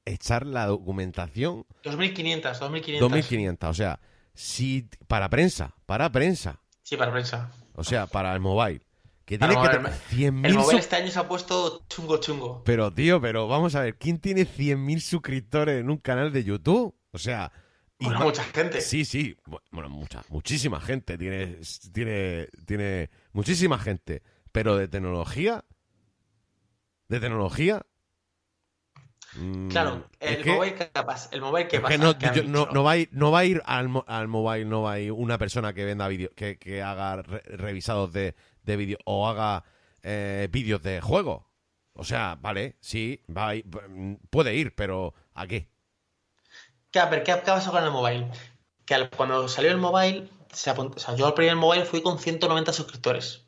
echar la documentación. 2.500, 2.500. 2.500, o sea, si para prensa, para prensa. Sí, para prensa. O sea, para el mobile. Que tiene que tener 100.000 El mobile este año se ha puesto chungo chungo. Pero tío, pero vamos a ver, ¿quién tiene 100.000 suscriptores en un canal de YouTube? O sea, bueno, mucha gente. Sí, sí, bueno, mucha, muchísima gente tiene tiene tiene muchísima gente, pero de tecnología de tecnología Mm, claro, el mobile que capaz, el mobile que, pasa, no, no, va a ir, no va a ir al, al, mobile, no va a ir una persona que venda vídeos, que, que, haga revisados de, de vídeos o haga eh, vídeos de juego. O sea, vale, sí, va a ir, puede ir, pero ¿a qué? ¿Qué, a ver, ¿qué, pasó con el mobile? Que cuando salió el mobile, se o sea, yo al primer mobile fui con 190 suscriptores.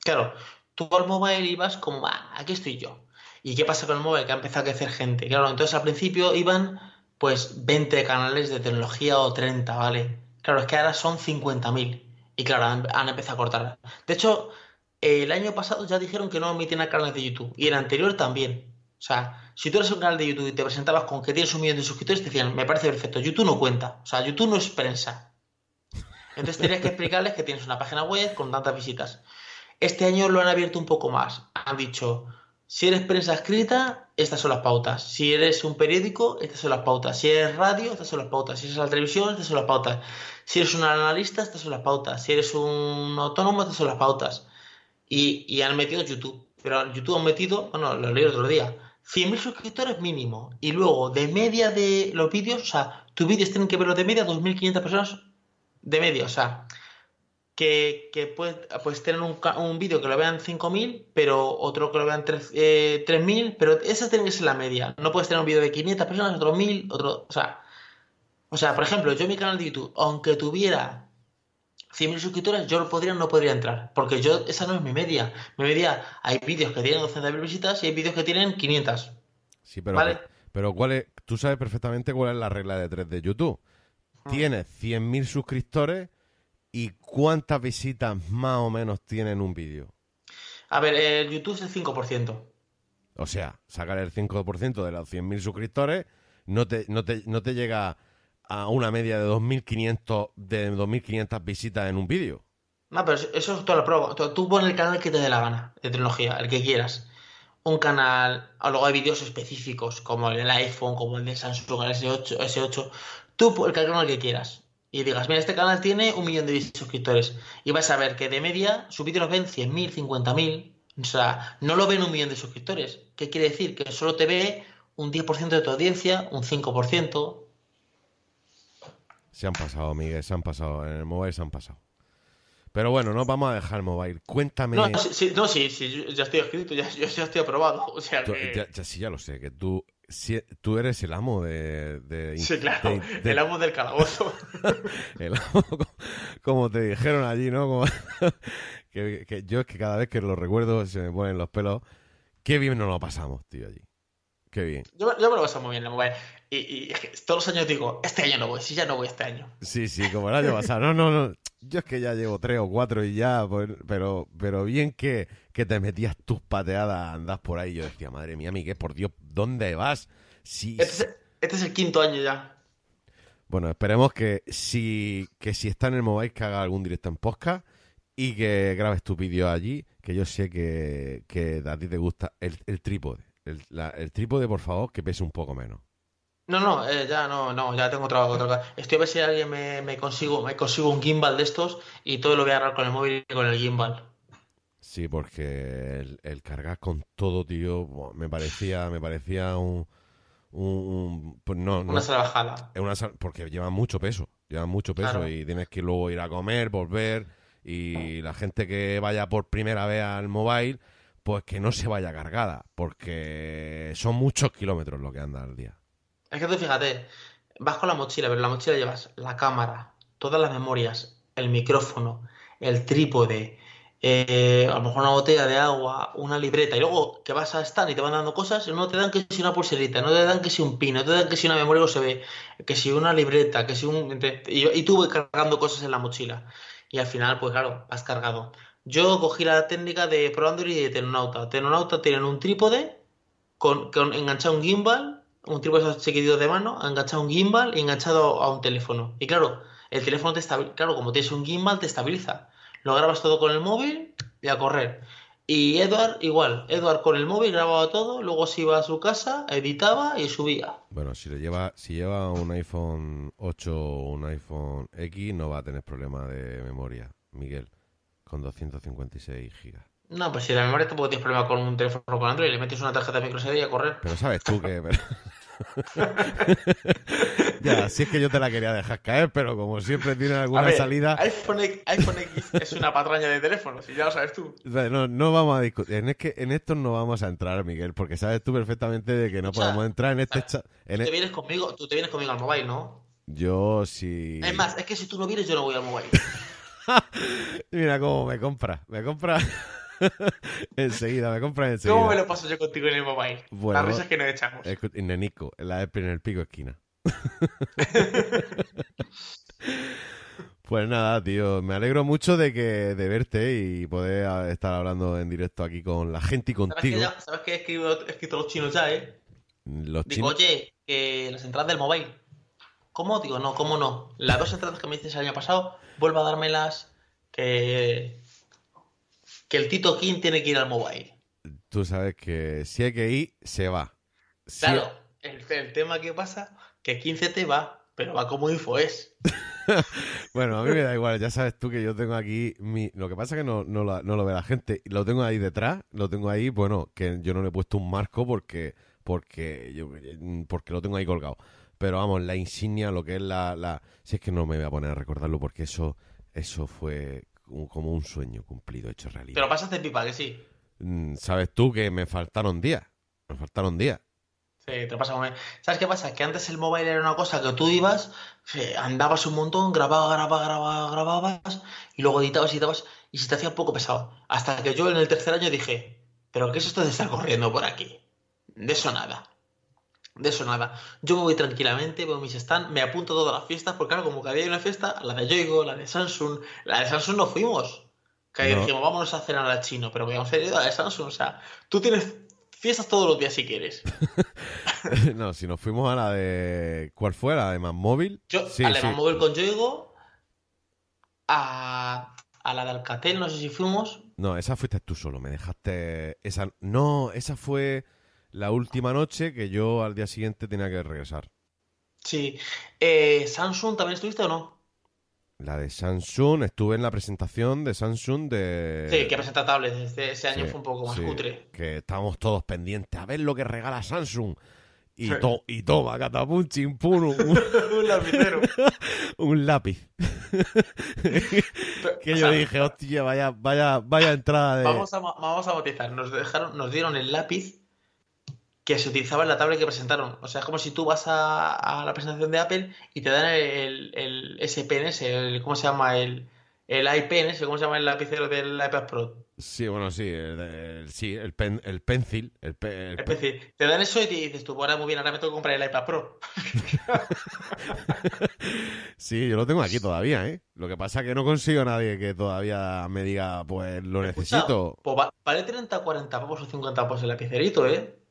Claro, tú al mobile ibas como, ah, aquí estoy yo ¿Y qué pasa con el móvil? Que ha empezado a crecer gente. Claro, entonces al principio iban pues 20 canales de tecnología o 30, ¿vale? Claro, es que ahora son 50.000. Y claro, han, empezado a cortar. De hecho, el año pasado ya dijeron que no emitían canales de YouTube. Y el anterior también. O sea, si tú eres un canal de YouTube y te presentabas con que tienes un millón de suscriptores, te decían, me parece perfecto, YouTube no cuenta. O sea, YouTube no es prensa. Entonces tenías que explicarles que tienes una página web con tantas visitas. Este año lo han abierto un poco más. Han dicho, si eres prensa escrita, estas son las pautas. Si eres un periódico, estas son las pautas. Si eres radio, estas son las pautas. Si eres la televisión, estas son las pautas. Si eres un analista, estas son las pautas. Si eres un autónomo, estas son las pautas. Y, han metido YouTube. Pero YouTube han metido, bueno, lo leí el otro día, 100.000 suscriptores mínimo. Y luego, de media de los vídeos, o sea, tus vídeos tienen que verlo de media 2.500 personas de media. O sea, que, que puedes, tener un, un vídeo que lo vean 5.000, pero otro que lo vean 3.000, eh, pero esa tiene que ser la media. No puedes tener un vídeo de 500 personas, otro 1.000, otro... O sea, o sea, por ejemplo, yo en mi canal de YouTube, aunque tuviera 100.000 suscriptores, yo podría no podría entrar, porque yo esa no es mi media. Mi media, hay vídeos que tienen 200.000 visitas y hay vídeos que tienen 500. Sí, pero, pero ¿cuál es? tú sabes perfectamente cuál es la regla de 3 de YouTube. Ah. Tienes 100.000 suscriptores ¿Y cuántas visitas más o menos tiene un vídeo? A ver, el YouTube es el 5%. O sea, sacar el 5% de los 100.000 suscriptores no te, no, te, no te llega a una media de 2.500 de 2.500 visitas en un vídeo. No, pero eso es toda la prueba. Tú pones el canal que te dé la gana de tecnología, el que quieras. Un canal, o luego hay vídeos específicos, como el iPhone, como el de Samsung, el S8, S8. Tú el canal que quieras y digas, mira, este canal tiene un millón de suscriptores y vas a ver que de media su vídeo los ven 100.000, 50.000, o sea, no lo ven un millón de suscriptores. ¿Qué quiere decir? Que solo te ve un 10% de tu audiencia, un 5%. Se han pasado, Miguel, se han pasado. En el mobile se han pasado. Pero bueno, no vamos a dejar el mobile. Cuéntame. No, sí, no, sí, sí ya estoy escrito, ya, yo ya estoy aprobado. O sea ya, sí, ya lo sé, que tú tú eres el amo de... sí, claro, el amo del calabozo. <laughs> el amo, como, te dijeron allí, ¿no? <laughs> que, yo es que cada vez que lo recuerdo se me ponen los pelos. Qué bien nos lo pasamos, tío, allí. Qué bien. Yo, yo me lo paso muy bien en el mobile. Y, y todos los años digo, este año no voy, si ya no voy este año. Sí, sí, como el año <laughs> pasado. No, no, no. Yo es que ya llevo tres o cuatro y ya, pues, pero, pero bien que, que te metías tus pateadas, andas por ahí. Yo decía, madre mía, Miguel, por Dios, ¿dónde vas? Si, Este es, este es el quinto año ya. Bueno, esperemos que si, que si está en el mobile que haga algún directo en podcast y que grabes tu vídeo allí, que yo sé que, que a ti te gusta el, el trípode. El, la- el trípode, por favor, que pese un poco menos. No, no, eh, ya no, no, ya tengo cosa. Estoy a ver si alguien me, me consigo, me consigo un gimbal de estos y todo lo voy a agarrar con el móvil y con el gimbal. Sí, porque el, el cargar con todo, tío, me parecía, me parecía un, un, un- pues no, no, Una salvajada. es una porque lleva mucho peso, lleva mucho peso Claro. y tienes que luego ir a comer, volver y la gente que vaya por primera vez al mobile, pues que no se vaya cargada, porque son muchos kilómetros lo que anda al día. Es que tú fíjate, vas con la mochila, pero en la mochila llevas la cámara, todas las memorias, el micrófono, el trípode, eh, a lo mejor una botella de agua, una libreta, y luego que vas a stand y te van dando cosas, no te dan que si una pulserita, no te dan que si un pin, no te dan que si una memoria USB, que si una libreta, que si un... Y, y tú vas cargando cosas en la mochila. Y al final, pues claro, vas cargado. Yo cogí la técnica de Pro Android y de Tenonauta. Tenonauta tienen un trípode con, con enganchado un gimbal, un trípode chiquititos de mano, enganchado un gimbal y enganchado a un teléfono. Y claro, el teléfono te estabiliza, claro, como tienes un gimbal, te estabiliza. Lo grabas todo con el móvil y a correr. Y Edward, igual, Edward con el móvil grababa todo, luego se iba a su casa, editaba y subía. Bueno, si lo lleva, si lleva un iPhone 8 o un iPhone X, no va a tener problema de memoria, Miguel, con 256 gigas. No, pues si la memoria tampoco tienes problema con un teléfono con Android, le metes una tarjeta de micro SD y a correr. Pero sabes tú que... <laughs> <laughs> ya, si es que yo te la quería dejar caer, pero como siempre tiene A alguna ver, salida... iPhone, X- iPhone X es una patraña de teléfono, si ya lo sabes tú. No, no vamos a discutir. En, es que en esto no vamos a entrar, Miguel, porque sabes tú perfectamente de que no O sea, podemos entrar en este chat. en Tú e- te vienes conmigo, tú te vienes conmigo al mobile, ¿no? Yo sí. Es más, es que si tú no vienes, yo no voy al mobile. <laughs> <laughs> Mira cómo me compra. Me compra <laughs> enseguida, me compra enseguida. ¿Cómo me lo paso yo contigo en el mobile? Bueno, Las risas que nos echamos. En Nenico, en la en el pico esquina. <laughs> Pues nada, tío, me alegro mucho de que de verte y poder estar hablando en directo aquí con la gente y ¿Sabes que, contigo. ya- ¿Sabes que he escrito, he escrito los chinos ya, eh? Los Digo, chinos. oye, que las entradas del mobile. ¿Cómo? Digo, no, ¿cómo no? Las dos entradas que me dices el año pasado, vuelva a dármelas que... Que el Tito King tiene que ir al mobile. Tú sabes que si hay que ir, se va. Si- Claro, el, el tema que pasa, que 15 te va, pero va como info es. <laughs> Bueno, a mí me da igual, ya sabes tú que yo tengo aquí mi... Lo que pasa es que no, no, la- no lo ve la gente. Lo tengo ahí detrás, lo tengo ahí, bueno, que yo no le he puesto un marco porque porque yo porque lo tengo ahí colgado. Pero vamos, la insignia, lo que es la... la... Si es que no me voy a poner a recordarlo porque eso eso fue como un sueño cumplido, hecho realidad. Pero pasas de pipa, que sí. Mm, Sabes tú que me faltaron días, me faltaron días. Sí, te pasa bien. ¿Sabes qué pasa? Que antes el mobile era una cosa que tú ibas, eh, andabas un montón, grababas, grababas, grababas, grababas, y luego editabas, editabas, y se te hacía un poco pesado. Hasta que yo en el tercer año dije, ¿pero qué es esto de estar corriendo por aquí? De eso nada. De eso nada. Yo me voy tranquilamente, veo mis stands, me apunto a todas las fiestas, porque claro, como cada día hay una fiesta, la de Yoigo, la de Samsung, la de Samsung no fuimos. Que No. dijimos, vámonos a cenar al chino, pero habíamos ido a la de Samsung. O sea, tú tienes fiestas todos los días si quieres. <laughs> no, si nos fuimos a la de... ¿Cuál fue? La de más móvil. Yo Sí, a la sí. de móvil con Yoigo, a, a la de Alcatel, no sé si fuimos. No, esa fuiste tú solo, me dejaste... Esa... No, esa fue la última noche que yo al día siguiente tenía que regresar. Sí. Eh, ¿Samsung también estuviste o no? La de Samsung, estuve en la presentación de Samsung de... Sí, que presenta tablets. Este, ese año Sí, fue un poco más sí, cutre. Que estábamos todos pendientes a ver lo que regala Samsung. Y, to- y toma, catapum, chimpum, un, <laughs> un- lapicero. <laughs> un lápiz. Que yo sea, dije, hostia, vaya, vaya, vaya entrada de... Vamos a, vamos a bautizar. Nos dejaron, nos dieron el lápiz que se utilizaba en la tablet que presentaron. O sea, es como si tú vas a, a la presentación de Apple y te dan el, el SPNS, el, ¿cómo se llama? El, el iPNS, ¿cómo se llama el lapicero del iPad Pro? Sí, bueno, sí, el, sí, el, pen, el pencil. El, el, pencil. Te dan eso y te dices tú, bueno, muy bien, ahora me tengo que comprar el iPad Pro. <laughs> sí, yo lo tengo aquí todavía, ¿eh? Lo que pasa es que no consigo a nadie que todavía me diga, pues lo necesito. Pues vale 30, 40 pavos o 50 pavos el lapicerito, ¿eh?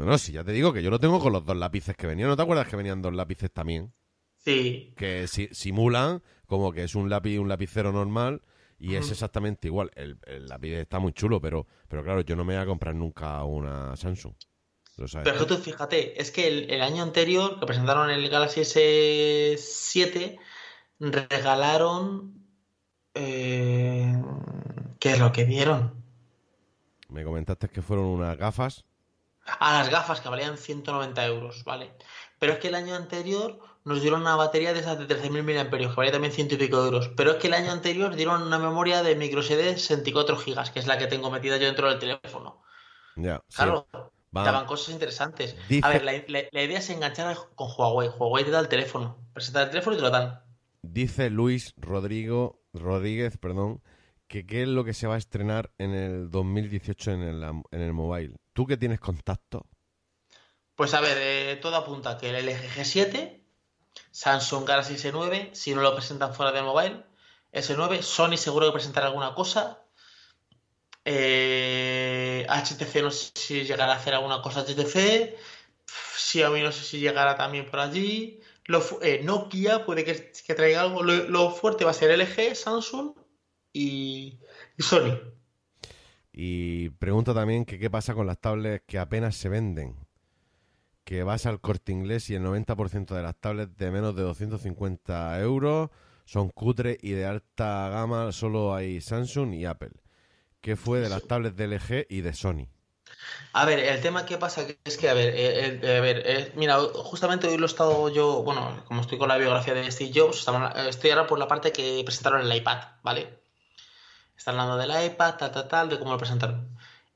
No, no, sí, ya te digo que yo lo tengo con los dos lápices que venían. ¿No te acuerdas que venían dos lápices también? Sí. Que simulan como que es un lápiz, un lapicero normal y es exactamente igual. El, lápiz está muy chulo, pero, pero claro, yo no me voy a comprar nunca una Samsung. Pero que tú fíjate, es que el, año anterior que presentaron el Galaxy S7, regalaron. Eh, ¿Qué es lo que dieron? Me comentaste que fueron unas gafas. Ah, las gafas que valían 190 euros, ¿vale? Pero es que el año anterior nos dieron una batería de esas de 13.000 mAh, que valía también ciento y pico de euros. Pero es que el año anterior dieron una memoria de microSD 64 GB, que es la que tengo metida yo dentro del teléfono. Ya, claro, daban cosas interesantes. A ver, la, idea es enganchar con Huawei. Huawei te da el teléfono. Presenta el teléfono y te lo dan. Dice Luis Rodrigo, Rodríguez, perdón, que qué es lo que se va a estrenar en el 2018 en el, en el mobile. ¿Tú que tienes contacto? Pues a ver, eh, todo apunta que el LG G7 Samsung Galaxy S9, si no lo presentan fuera de mobile. S9, Sony seguro que presentará alguna cosa. HTC eh, no sé si llegará a hacer alguna cosa HTC. Xiaomi no sé si llegará también por allí. Eh, Nokia puede que, traiga algo. Lo, fuerte va a ser LG, Samsung y, y Sony. Y pregunto también que qué pasa con las tablets que apenas se venden que vas al corte inglés y el 90% de las tablets de menos de 250 euros son cutre y de alta gama solo hay Samsung y Apple. ¿Qué fue de las tablets de LG y de Sony? A ver, el tema que pasa es que, a ver, eh, eh, a ver eh, mira, justamente hoy lo he estado yo, bueno, como estoy con la biografía de Steve Jobs, estoy ahora por la parte que presentaron el iPad, ¿vale? Están hablando del iPad, tal, tal, tal, de cómo lo presentaron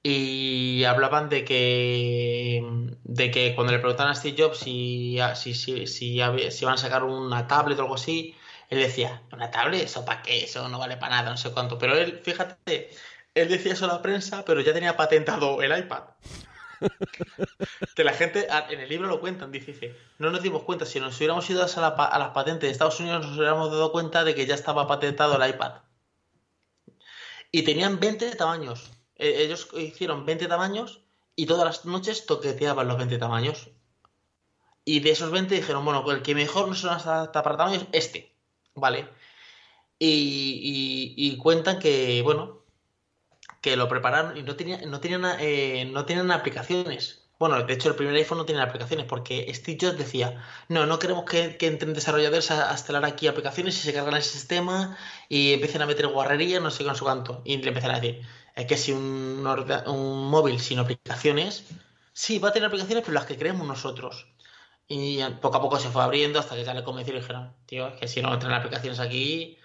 y hablaban de que de que cuando le preguntaban a Steve Jobs si, si, si, si, iban a sacar una tablet o algo así, él decía, ¿una tablet? ¿Eso para qué? Eso no vale para nada, no sé cuánto. Pero él, fíjate, él decía eso a la prensa, pero ya tenía patentado el iPad. <laughs> que la gente, en el libro lo cuentan, dice, no nos dimos cuenta, si nos hubiéramos ido a las patentes de Estados Unidos nos hubiéramos dado cuenta de que ya estaba patentado el iPad. Y tenían 20 tamaños. Eh, ellos hicieron 20 tamaños y todas las noches toqueteaban los 20 tamaños. Y de esos 20 dijeron, bueno, el que mejor no se adapta para tamaños, este. ¿Vale? Y, cuentan que, bueno, que lo prepararon y no tenían, no tenían, eh, no tenían aplicaciones. Bueno, de hecho el primer iPhone no tiene aplicaciones porque Steve Jobs decía, no, no queremos que, entren desarrolladores a, instalar aquí aplicaciones y se cargan el sistema y empiecen a meter guarrería, no sé con su canto. Y le empiezan a decir, es que si un, móvil sin aplicaciones, sí, va a tener aplicaciones, pero las que creemos nosotros. Y poco a poco se fue abriendo hasta que ya le convencieron y dijeron, tío, es que si no entran aplicaciones aquí,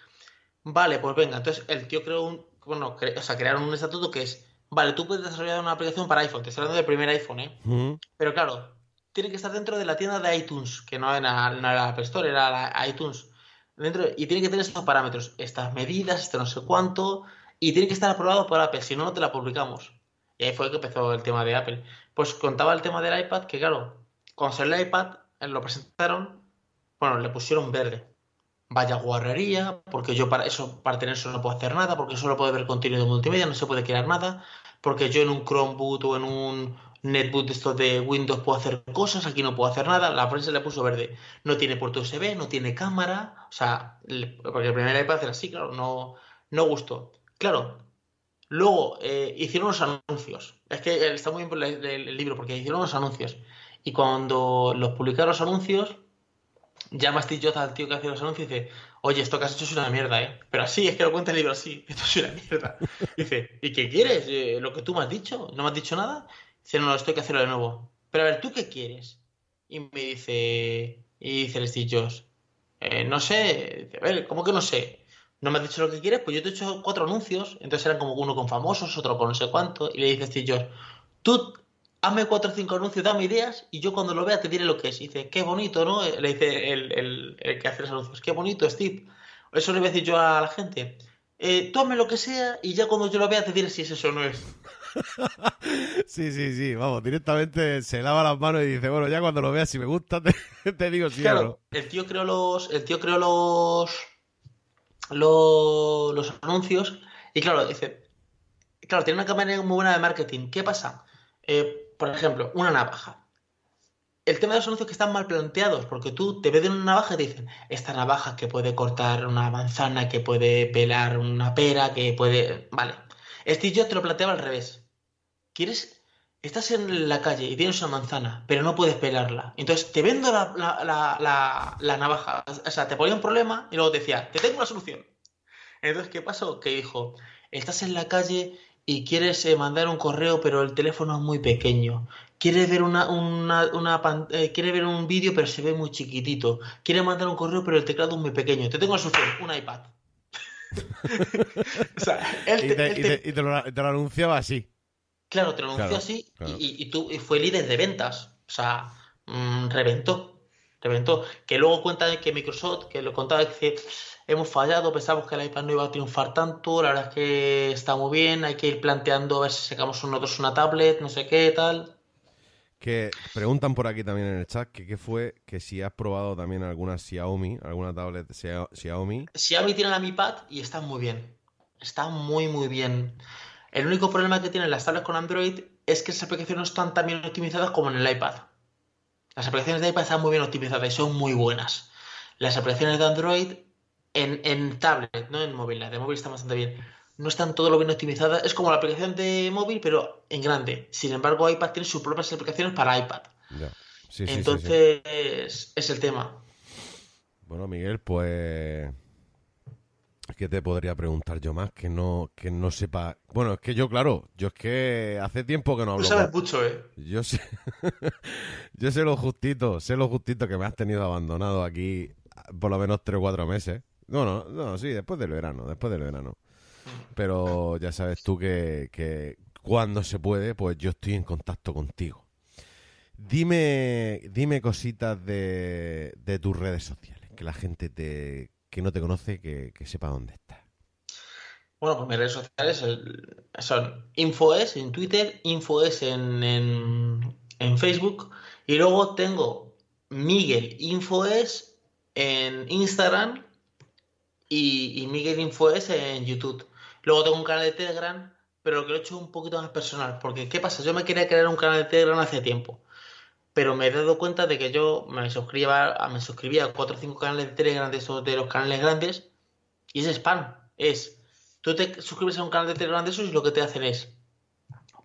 vale, pues venga. Entonces el tío creó un, bueno, o sea, crearon un estatuto que es, vale, tú puedes desarrollar una aplicación para iPhone, te estoy hablando del primer iPhone, ¿eh? Pero claro, tiene que estar dentro de la tienda de iTunes, que no era, la App Store, era la iTunes. Dentro, y tiene que tener estos parámetros, estas medidas, este no sé cuánto, y tiene que estar aprobado por Apple, si no, no te la publicamos. Y ahí fue que empezó el tema de Apple. Pues contaba el tema del iPad, que claro, cuando salió el iPad, eh, lo presentaron, bueno, le pusieron verde. Vaya guarrería, porque yo para eso, para tener eso no puedo hacer nada, porque solo puedo ver contenido multimedia, no se puede crear nada, porque yo en un Chromeboot o en un netboot de estos de Windows puedo hacer cosas, aquí no puedo hacer nada, la prensa le puso verde. No tiene puerto USB, no tiene cámara, o sea, porque el primer iPad era así, claro, no, no gustó. Claro, luego eh, hicieron los anuncios. Es que está muy bien el, libro porque hicieron los anuncios. Y cuando los publicaron los anuncios, llama Steve Jobs al tío que hace los anuncios y dice, oye, esto que has hecho es una mierda, ¿eh? Pero así, es que lo cuenta el libro así, <laughs> esto es una mierda. dice, ¿y qué quieres? Eh, ¿Lo que tú me has dicho? ¿No me has dicho nada? Dice, no, no, esto hay que hacerlo de nuevo. Pero a ver, ¿tú qué quieres? Y me dice, y dice el Steve Jobs, eh, no sé, a ver, ¿cómo que no sé? no me has dicho lo que quieres, pues yo te he hecho cuatro anuncios, entonces eran como uno con famosos, otro con no sé cuánto, y le dice Steve Jobs, tú hazme cuatro o cinco anuncios, dame ideas, y yo cuando lo vea te diré lo que es. Y dice, qué bonito, ¿no? Le dice el, que hace los anuncios, qué bonito, Steve. Eso le voy a decir yo a la gente. eh, tome lo que sea y ya cuando yo lo vea te diré si es eso o no es. <laughs> sí, sí, sí, vamos, directamente se lava las manos y dice, bueno, ya cuando lo veas si me gusta <laughs> te, digo si claro, El tío creó los, el tío creó los, los, los anuncios y claro, dice, claro, tiene una campaña muy buena de marketing. ¿Qué pasa? Eh, por ejemplo, una navaja. El tema de los anuncios que están mal planteados, porque tú te ves de una navaja y te dicen, esta navaja que puede cortar una manzana, que puede pelar una pera, que puede... Vale. Este yo te lo planteaba al revés. ¿Quieres estás en la calle y tienes una manzana, pero no puedes pelarla. Entonces te vendo la, la, navaja. O sea, te ponía un problema y luego te decía, te tengo una solución. Entonces, ¿qué pasó? Que dijo, estás en la calle y quieres eh, mandar un correo, pero el teléfono es muy pequeño. Quieres ver una, una, eh, ver un vídeo, pero se ve muy chiquitito. Quieres mandar un correo, pero el teclado es muy pequeño. Te tengo la solución, un iPad. <laughs> o sea, él y, te, lo, anunciaba así. Claro, te lo anunció así Y, y, tú y fue líder de ventas. O sea, mm, reventó. Reventó. Que luego cuenta que Microsoft, que lo contaba, que hemos fallado, pensamos que el iPad no iba a triunfar tanto, la verdad es que está muy bien, hay que ir planteando a ver si sacamos nosotros una tablet, no sé qué, tal. Que preguntan por aquí también en el chat que qué fue, que si has probado también alguna Xiaomi, alguna tablet Xiaomi. Xiaomi tiene la Mi Pad y está muy bien. Está muy, muy bien. El único problema que tienen las tablets con Android es que las aplicaciones no están tan bien optimizadas como en el iPad. Las aplicaciones de iPad están muy bien optimizadas y son muy buenas. Las aplicaciones de Android en, tablet, no en móvil. La de móvil está bastante bien. No están todo lo bien optimizadas. Es como la aplicación de móvil, pero en grande. Sin embargo, iPad tiene sus propias aplicaciones para iPad. Entonces, es el tema. Bueno, Miguel, pues. ¿Qué te podría preguntar yo más que no, que no sepa? Bueno, es que yo, claro, yo es que hace tiempo que no hablo. Tú sabes mucho, ¿eh? Yo sé. <laughs> yo sé lo justito, sé lo justito que me has tenido abandonado aquí por lo menos tres o cuatro meses. No, no, no, sí, después del verano, después del verano. Pero ya sabes tú que, que cuando se puede, pues yo estoy en contacto contigo. Dime, dime cositas de, de tus redes sociales, que la gente te, que no te conoce que, sepa dónde está. Bueno, pues mis redes sociales son InfoES en Twitter, InfoES en, en, en Facebook y luego tengo Miguel InfoES en Instagram y, Miguel Infoes en YouTube. Luego tengo un canal de Telegram, pero que lo he hecho un poquito más personal. Porque, ¿qué pasa? Yo me quería crear un canal de Telegram hace tiempo. Pero me he dado cuenta de que yo me suscribía, me suscribía a 4 o 5 canales de Telegram de esos de los canales grandes. Y es spam. Es, tú te suscribes a un canal de Telegram de esos y lo que te hacen es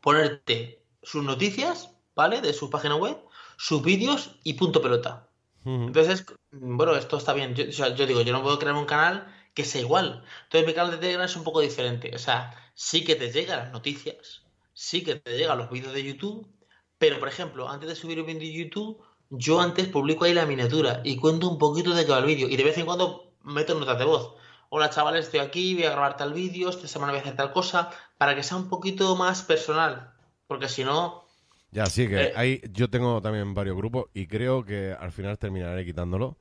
ponerte sus noticias, ¿vale? De su página web, sus vídeos y punto pelota. Entonces, bueno, esto está bien. Yo, yo, digo, yo no puedo crear un canal que sea igual. Entonces, mi canal de Telegram es un poco diferente. O sea, sí que te llegan las noticias, sí que te llegan los vídeos de YouTube, pero, por ejemplo, antes de subir un vídeo de YouTube, yo antes publico ahí la miniatura y cuento un poquito de qué va el vídeo. Y de vez en cuando meto notas de voz. Hola chavales, estoy aquí, voy a grabar tal vídeo, esta semana voy a hacer tal cosa, para que sea un poquito más personal. Porque si no, ya, sí, que eh, yo tengo también varios grupos y creo que al final terminaré quitándolo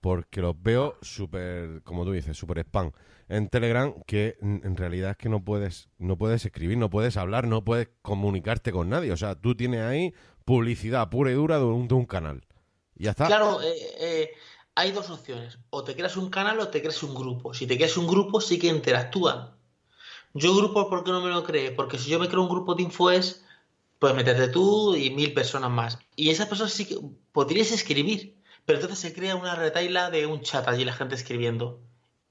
porque los veo súper, como tú dices, súper spam. En Telegram, que en realidad es que no puedes, no puedes escribir, no puedes hablar, no puedes comunicarte con nadie. O sea, tú tienes ahí publicidad pura y dura de un, de un canal. Y ya está. Claro, eh, eh, hay dos opciones. O te creas un canal o te creas un grupo. Si te creas un grupo, sí que interactúan. Yo grupo, ¿por qué no me lo cree? Porque si yo me creo un grupo de infoes puedes meterte tú y mil personas más. Y esas personas sí que podrías escribir, pero entonces se crea una retaila de un chat allí la gente escribiendo.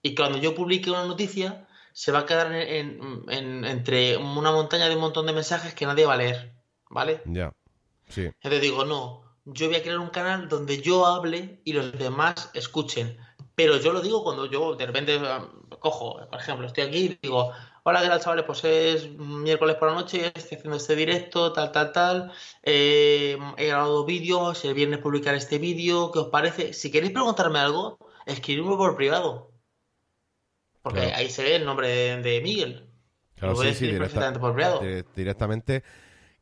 Y cuando yo publique una noticia, se va a quedar entre una montaña de un montón de mensajes que nadie va a leer. ¿Vale? Ya. Sí. Entonces digo, no, yo voy a crear un canal donde yo hable y los demás escuchen. Pero yo lo digo cuando yo de repente cojo, por ejemplo, estoy aquí y digo, hola, ¿qué tal, chavales? Pues es miércoles por la noche, estoy haciendo este directo, tal, tal, tal. Eh, he grabado vídeos, el viernes publicar este vídeo, ¿qué os parece? Si queréis preguntarme algo, escribidme por privado. Porque ahí se ve el nombre de, Miguel. Claro, sí, sí, perfectamente por privado. directamente,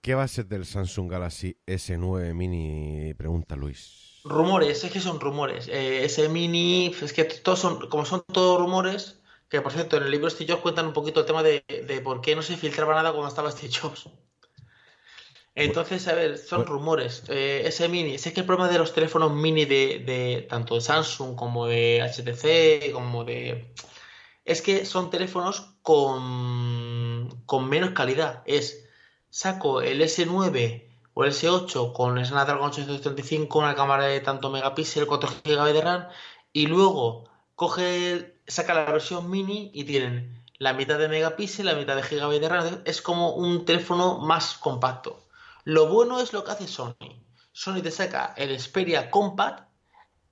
¿qué va a ser del Samsung Galaxy S9 Mini? Pregunta Luis. Rumores, es que son rumores. Eh, ese Mini, es que todos son, como son todos rumores, Que por cierto, en el libro Steve Jobs cuentan un poquito el tema de, de por qué no se filtraba nada cuando estaba Steve Jobs. Entonces, a ver, son rumores. Eh, ese mini, sé que el problema de los teléfonos mini de, de tanto de Samsung como de HTC, como de. Es que son teléfonos con, con menos calidad. Es, saco el S9 o el S8 con Snapdragon 835, una cámara de tanto megapíxeles, 4 GB de RAM, y luego coge, saca la versión mini y tienen la mitad de megapíxeles, la mitad de GB de RAM. Es como un teléfono más compacto. Lo bueno es lo que hace Sony. Sony te saca el Xperia Compact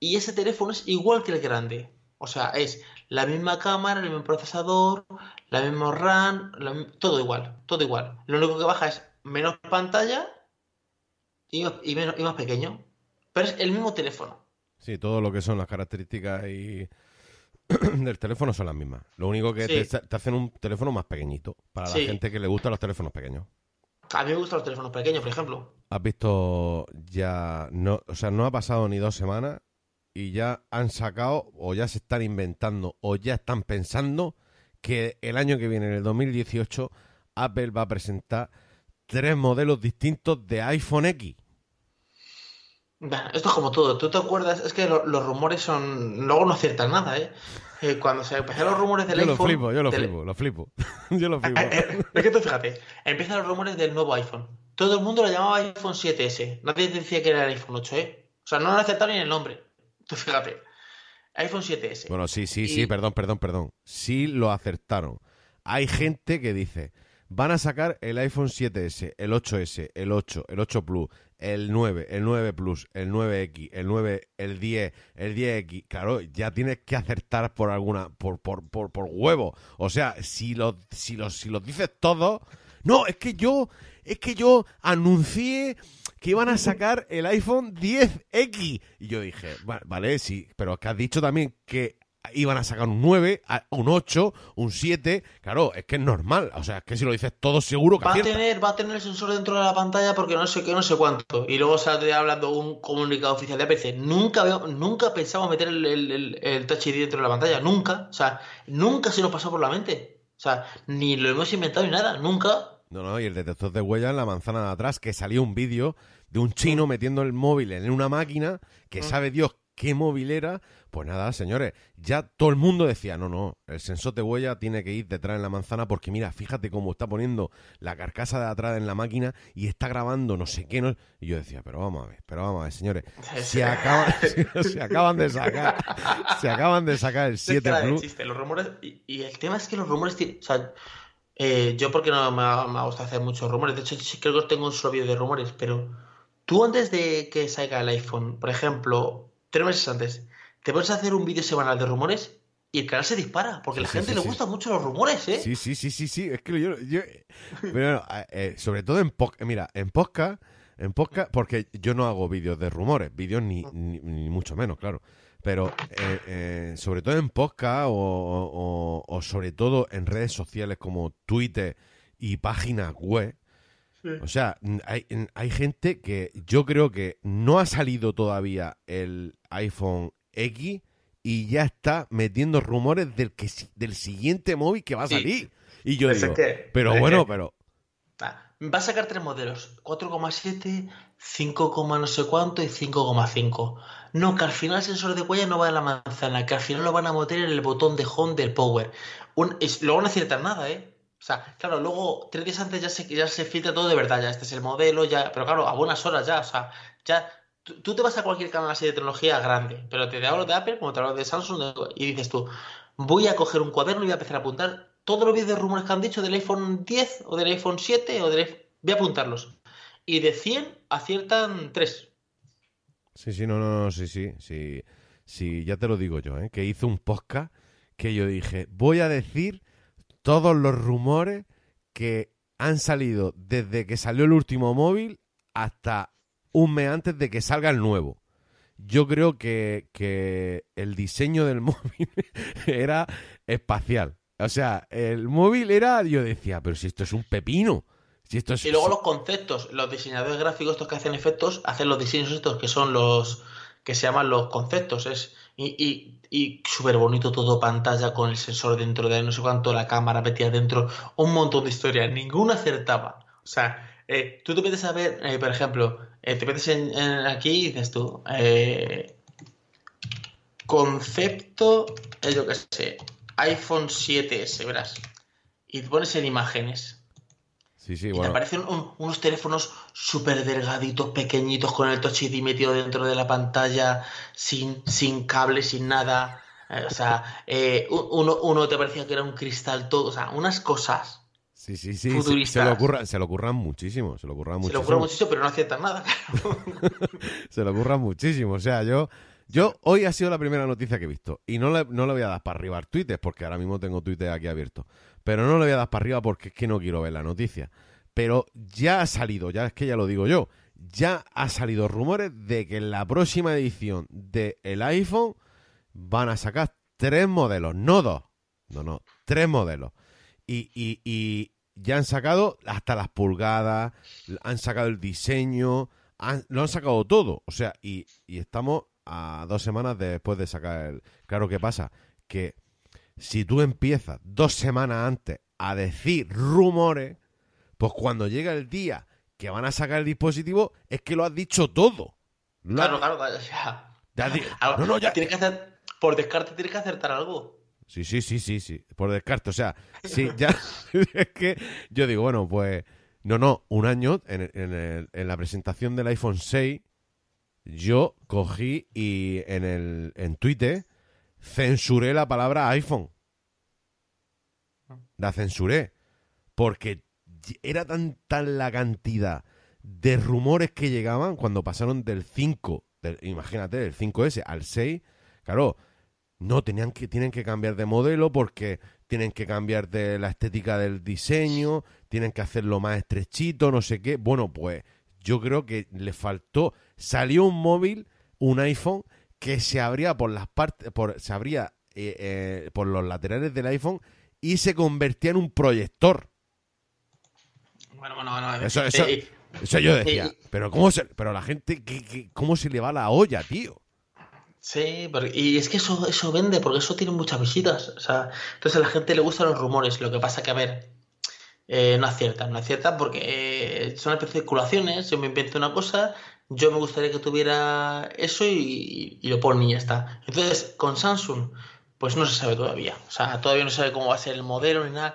y ese teléfono es igual que el grande. O sea, es la misma cámara, el mismo procesador, la misma RAM, todo igual, todo igual. Lo único que baja es menos pantalla y, menos, y más pequeño. Pero es el mismo teléfono. Sí, todo lo que son las características y <clears throat> del teléfono son las mismas. Lo único que te, hacen un teléfono más pequeñito para la gente que le gustan los teléfonos pequeños. A mí me gustan los teléfonos pequeños, por ejemplo. Has visto ya, no, o sea, no ha pasado ni dos semanas y ya han sacado o ya se están inventando o ya están pensando que el año que viene, en el 2018, Apple va a presentar tres modelos distintos de iPhone X. esto es como todo. ¿Tú te acuerdas? Es que los rumores son. Luego no aciertan nada, ¿eh? Eh, cuando se empezaron los rumores del yo iPhone. Lo flipo, yo lo flipo, lo flipo. <laughs> yo lo flipo. es que tú fíjate, empiezan los rumores del nuevo iPhone. Todo el mundo lo llamaba iPhone 7S. Nadie decía que era el iPhone 8, ¿eh? O sea, no lo aceptaron ni el nombre. Tú fíjate. iPhone 7S. Bueno, sí, sí, sí, perdón, perdón, perdón. Sí lo acertaron. Hay gente que dice, van a sacar el iPhone 7S, el 8S, el 8, el 8 Plus, el 9, el 9 Plus, el 9X, el 9, el 10, el 10X, claro, ya tienes que acertar por alguna, por, por, por, por huevo. O sea, si los, si si dices todos, no, es que yo, es que yo anuncié que iban a sacar el iPhone 10X. Y yo dije, vale, sí, pero es que has dicho también que iban a sacar un 9, un 8, un 7. Claro, es que es normal. O sea, es que si lo dices todo seguro que va a tener Va a tener el sensor dentro de la pantalla porque no sé qué, no sé cuánto. Y luego sale hablando un comunicado oficial de APC. Nunca, nunca pensamos meter el, el, el, Touch ID dentro de la pantalla. Nunca. O sea, nunca se nos pasó por la mente. O sea, ni lo hemos inventado ni nada. Nunca. No, no, y el detector de huella en la manzana de atrás, que salió un vídeo de un chino metiendo el móvil en una máquina que mm. sabe Dios qué móvil era, pues nada, señores, ya todo el mundo decía, no, no, el sensor de huella tiene que ir detrás en la manzana porque mira, fíjate cómo está poniendo la carcasa de atrás en la máquina y está grabando no sé qué. No... Y yo decía, pero vamos a ver, pero vamos a ver, señores, <laughs> se acaban, <laughs> se, acaban de sacar, se acaban de sacar el 7 Plus. los rumores, y, el tema es que los rumores, o sea, eh, yo porque no me, me, gusta hacer muchos rumores, de hecho sí creo que tengo un solo vídeo de rumores, pero tú antes de que salga el iPhone, por ejemplo, tres meses antes, te puedes hacer un vídeo semanal de rumores y el canal se dispara, porque a la gente le gustan mucho los rumores, ¿eh? Sí, sí, sí, sí, sí. Es que yo. yo pero, eh, sobre todo en podcast. Mira, en podcast. En podcast, porque yo no hago vídeos de rumores, vídeos ni, ni, mucho menos, claro. Pero eh, eh, sobre todo en podcast o, o, sobre todo en redes sociales como Twitter y páginas web, o sea, hay, hay gente que yo creo que no ha salido todavía el iPhone X y ya está metiendo rumores del que del siguiente móvil que va a salir. Y yo digo, pero bueno, pero va a sacar tres modelos, 4,7, 5, no sé cuánto y 5,5. No, que al final el sensor de huella no va en la manzana, que al final lo van a meter en el botón de home del power. Un, luego no aciertan nada, ¿eh? O sea, claro, luego tres días antes ya se, ya se filtra todo de verdad, ya este es el modelo, ya, pero claro, a buenas horas ya, o sea, ya tú, te vas a cualquier canal así de tecnología grande, pero te hablo de Apple como te hablo de Samsung y dices tú, voy a coger un cuaderno y voy a empezar a apuntar todos los vídeos de rumores que han dicho del iPhone 10 o del iPhone 7 o del voy a apuntarlos. Y de 100 aciertan 3. Sí, sí, no, no, no, sí, sí, sí, sí, ya te lo digo yo, ¿eh? que hice un podcast que yo dije, voy a decir todos los rumores que han salido desde que salió el último móvil hasta un mes antes de que salga el nuevo. Yo creo que, que el diseño del <laughs> móvil era espacial. O sea, el móvil era, yo decía, pero si esto es un pepino. Si esto es, y luego los conceptos, los diseñadores gráficos estos que hacen efectos, hacen los diseños estos que son los que se llaman los conceptos. Es, y, y, y súper bonito todo, pantalla con el sensor dentro de no sé cuánto, la cámara metida dentro, un montón de historias, ninguna acertaba. O sea, eh, tú te metes a ver, eh, por ejemplo, eh, te metes en, aquí y dices tú, concepto, yo qué sé, iPhone 7S, verás, y te pones en imágenes. Sí, sí, Y te bueno. aparecen un- unos teléfonos súper delgaditos, pequeñitos, con el Touch ID metido dentro de la pantalla, sin, sin cable, sin nada. Eh, o sea, eh, uno, uno te parecía que era un cristal todo. O sea, unas cosas. Sí, sí, sí. Se, futuristas. se lo ocurra- se lo ocurran muchísimo. Se lo ocurran Se muchísimo. lo ocurre muchísimo, pero no aciertan nada. <laughs> Se le ocurra muchísimo. O sea, yo, yo hoy ha sido la primera noticia que he visto. Y no le, no le voy a dar para arriba al Twitter, porque ahora mismo tengo Twitter aquí abierto. Pero no le voy a dar para arriba porque es que no quiero ver la noticia. Pero ya ha salido, ya es que ya lo digo yo, ya ha salido rumores de que en la próxima edición del iPhone van a sacar tres modelos, no dos. No, no, tres modelos. Y, y, y ya han sacado hasta las pulgadas, han sacado el diseño, han- lo han sacado todo. O sea, y, y estamos a dos semanas después de sacar el... Claro, ¿qué pasa? Que si tú empiezas dos semanas antes a decir rumores, pues cuando llega el día que van a sacar el dispositivo, es que lo has dicho todo. Lo has- claro, claro, ya has di- algo- no, no, ya. tienes que hacer, por descarte tienes que acertar algo. Sí, sí, sí, sí, sí. Por descarte. O sea, sí, ya. <laughs> es que yo digo, bueno, pues. No, no, un año en, en en la presentación del iPhone 6, yo cogí y en, el, en Twitter censuré la palabra iPhone. La censuré. Porque era tan, tan la cantidad de rumores que llegaban cuando pasaron del 5, del- imagínate, del 5S al 6. Claro, no, tenían que, tienen que cambiar de modelo porque tienen que cambiar de la estética del diseño, tienen que hacerlo más estrechito, no sé qué. Bueno, pues yo creo que le faltó. Salió un móvil, un iPhone, que se abría por las partes, por, se abría eh, eh, por los laterales del iPhone y se convertía en un proyector. Bueno, bueno, bueno. Eso- eso- eh, Eso yo decía. Eh, Pero cómo se, pero la gente, ¿qué- qué- ¿cómo se le va la olla, tío? Sí, y es que eso, eso vende, porque eso tiene muchas visitas. O sea, entonces a la gente le gustan los rumores. Lo que pasa que, a ver, eh, no aciertan, no aciertan porque eh, son especulaciones. Yo me invento una cosa, yo me gustaría que tuviera eso y, y lo ponen y ya está. Entonces, con Samsung, pues no se sabe todavía. O sea, todavía no se sabe cómo va a ser el modelo ni nada.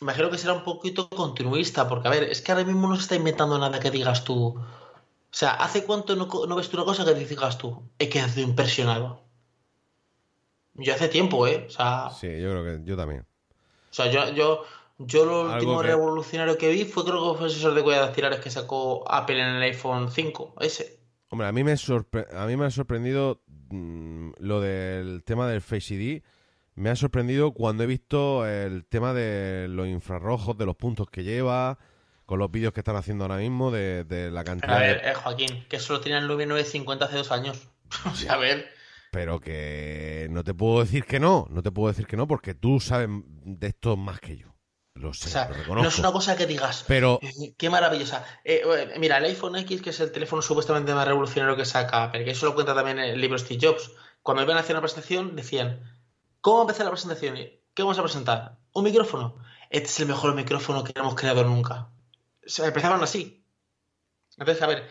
Imagino que será un poquito continuista, porque, a ver, es que ahora mismo no se está inventando nada que digas tú. O sea, ¿hace cuánto no, no ves tú una cosa que digas tú? He quedado impresionado. Yo hace tiempo, ¿eh? O sea, Sí, yo creo que yo también. o sea yo, yo, yo lo último que- revolucionario que vi fue creo que fue sensor de huellas dactilares que sacó Apple en el iPhone 5, ese. Hombre, a mí me, sorpre- a mí me ha sorprendido mm, lo del tema del Face ID. Me ha sorprendido cuando he visto el tema de los infrarrojos, de los puntos que lleva, con los vídeos que están haciendo ahora mismo, de, de la cantidad a de- ver, eh, Joaquín, que eso lo tenía el 9950 hace dos años. <laughs> O sea, a ver, Pero que no te puedo decir que no, no te puedo decir que no, porque tú sabes de esto más que yo. Lo sé, o sea, lo no es una cosa que digas, Pero Eh, Qué maravillosa. Eh, eh, mira, el iPhone X, que es el teléfono supuestamente más revolucionario que saca Apple, que eso lo cuenta también el libro Steve Jobs. Cuando iban a hacer una presentación, decían: ¿Cómo empezar la presentación? ¿Qué vamos a presentar? ¿Un micrófono? Este es el mejor micrófono que hemos creado nunca. O sea, empezaban así. Entonces, a ver,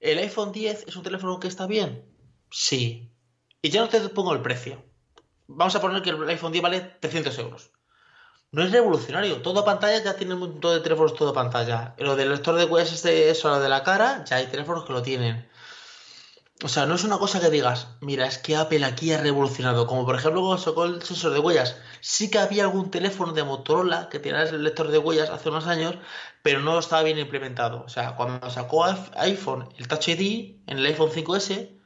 ¿el iPhone 10 es un teléfono que está bien? Sí. Y ya no te pongo el precio. Vamos a poner que el iPhone 10 vale 300 euros. No es revolucionario. Todo pantalla ya tiene un montón de teléfonos todo pantalla. Lo del lector de huellas es de eso, lo de la cara, ya hay teléfonos que lo tienen. O sea, no es una cosa que digas, mira, es que Apple aquí ha revolucionado. Como por ejemplo cuando sacó el sensor de huellas. Sí que había algún teléfono de Motorola que tenía el lector de huellas hace unos años, pero no estaba bien implementado. O sea, cuando sacó iPhone el Touch ID en el iPhone 5S,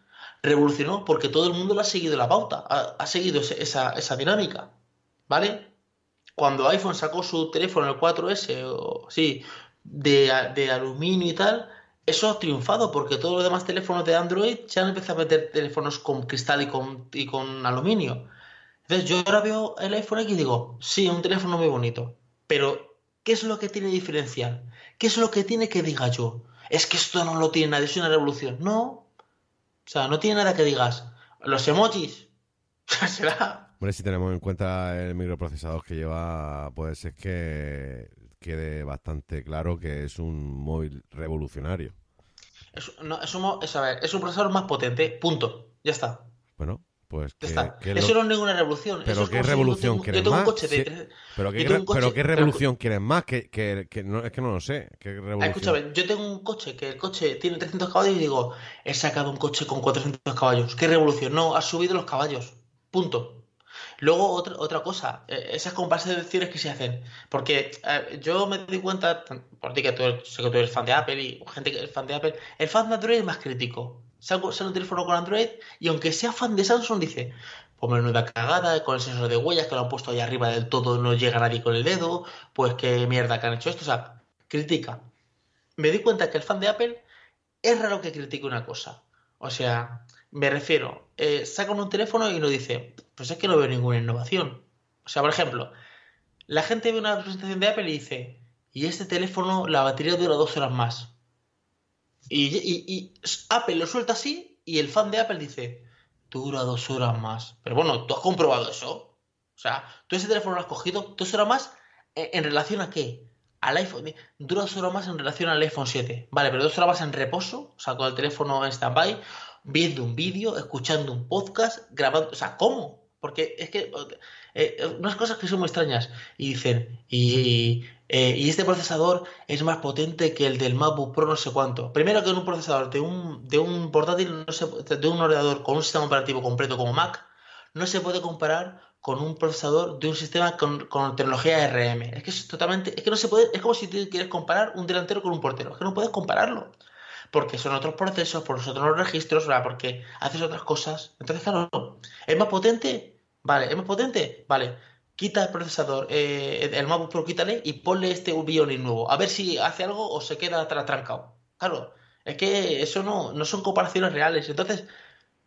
revolucionó porque todo el mundo lo ha seguido la pauta, ha, seguido esa dinámica. ¿Vale? Cuando iPhone sacó su teléfono, el 4S, o sí, de, aluminio y tal, eso ha triunfado porque todos los demás teléfonos de Android ya han empezado a meter teléfonos con cristal y con, aluminio. Entonces yo ahora veo el iPhone X y digo, sí, un teléfono muy bonito, pero ¿qué es lo que tiene diferencial? ¿Qué es lo que tiene que diga yo? Es que esto no lo tiene nadie, es una revolución. No, sea, no tiene nada que digas. Los emojis. <laughs> Será. Hombre, si tenemos en cuenta el microprocesador que lleva, puede ser que quede bastante claro que es un móvil revolucionario. Es, no, es, un, es, a ver, es un procesador más potente, punto. Ya está. Bueno, pues que, Eso lo- no es ninguna revolución. Pero Eso es qué si revolución quieres más. pero qué, revolución quieres más que, que, que no es que no lo sé. ¿Qué Ah, escúchame, yo tengo un coche que el coche tiene 300 caballos y digo, he sacado un coche con 400 caballos. ¿Qué revolución? No, has subido los caballos. Punto. Luego, otra, otra cosa, eh, esas comparaciones que se hacen. Porque eh, yo me doy cuenta, por ti que tú sé que tú eres fan de Apple y gente que es fan de Apple, el fan de Android es más crítico. Sale un teléfono con Android y aunque sea fan de Samsung, dice, pues menuda cagada, con el sensor de huellas que lo han puesto ahí arriba del todo, no llega nadie con el dedo, pues qué mierda que han hecho esto. O sea, critica. Me doy cuenta que el fan de Apple es raro que critique una cosa. O sea, me refiero, eh, sacan un teléfono y nos dice, pues es que no veo ninguna innovación. O sea, por ejemplo, la gente ve una presentación de Apple y dice, y este teléfono, la batería dura dos horas más. Y, Apple lo suelta así y el fan de Apple dice, dura dos horas más. Pero bueno, ¿tú has comprobado eso? O sea, tú ese teléfono lo has cogido dos horas más eh, en relación a qué? Al iPhone. Dura dos horas más en relación al iPhone 7. Vale, pero dos horas más en reposo, o sea, con el teléfono en standby, viendo un vídeo, escuchando un podcast, grabando. O sea, ¿cómo? Porque es que eh, unas cosas que son muy extrañas. Y dicen, y, eh, y este procesador es más potente que el del MacBook Pro, no sé cuánto. Primero que en un procesador de un, de un portátil, no de un ordenador con un sistema operativo completo como Mac, no se puede comparar con un procesador de un sistema con, con tecnología RM. Es que es totalmente, es que no se puede, es como si tú quieres comparar un delantero con un portero, es que no puedes compararlo. Porque son otros procesos, por otros registros, ¿verdad? porque haces otras cosas. Entonces, claro, ¿es más potente? Vale, ¿es más potente? Vale. Quita el procesador, eh, el MacBook Pro, quítale y ponle este Bionic nuevo. A ver si hace algo o se queda atrás trancado. Claro, es que eso no, no son comparaciones reales. Entonces,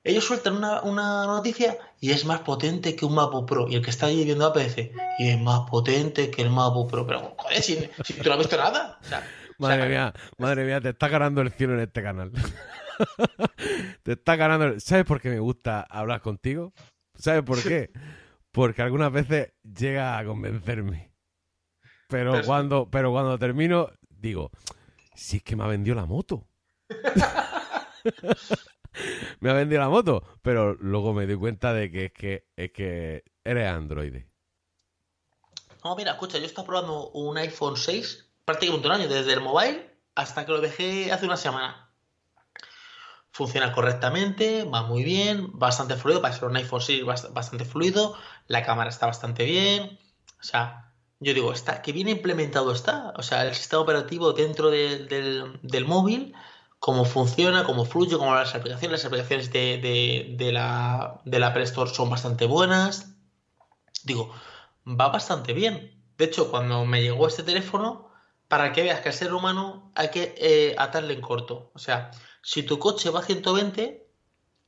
ellos sueltan una, una noticia y es más potente que un MacBook Pro. Y el que está allí viendo dice, y es más potente que el MacBook Pro. Pero, joder, si, si tú no has visto nada. O Madre mía, madre mía, te está ganando el cielo en este canal. <laughs> te está ganando. el- ¿Sabes por qué me gusta hablar contigo? ¿Sabes por qué? Porque algunas veces llega a convencerme. Pero cuando, pero cuando termino, digo, si es que me ha vendido la moto. <laughs> me ha vendido la moto. Pero luego me doy cuenta de que es que, es que eres Android. No, mira, escucha, yo estaba probando un iPhone 6 prácticamente un año, desde el mobile hasta que lo dejé hace una semana. Funciona correctamente, va muy bien, bastante fluido, para ser un iPhone 6 bast- bastante fluido, la cámara está bastante bien, o sea, yo digo, está, que bien implementado está, o sea, el sistema operativo dentro de- del, del móvil, cómo funciona, cómo fluye, cómo las aplicaciones, las aplicaciones de, de- de la, de la Apple Store son bastante buenas, digo, va bastante bien. De hecho, cuando me llegó este teléfono, para que veas que al ser humano hay que eh, atarle en corto. O sea, si tu coche va a 120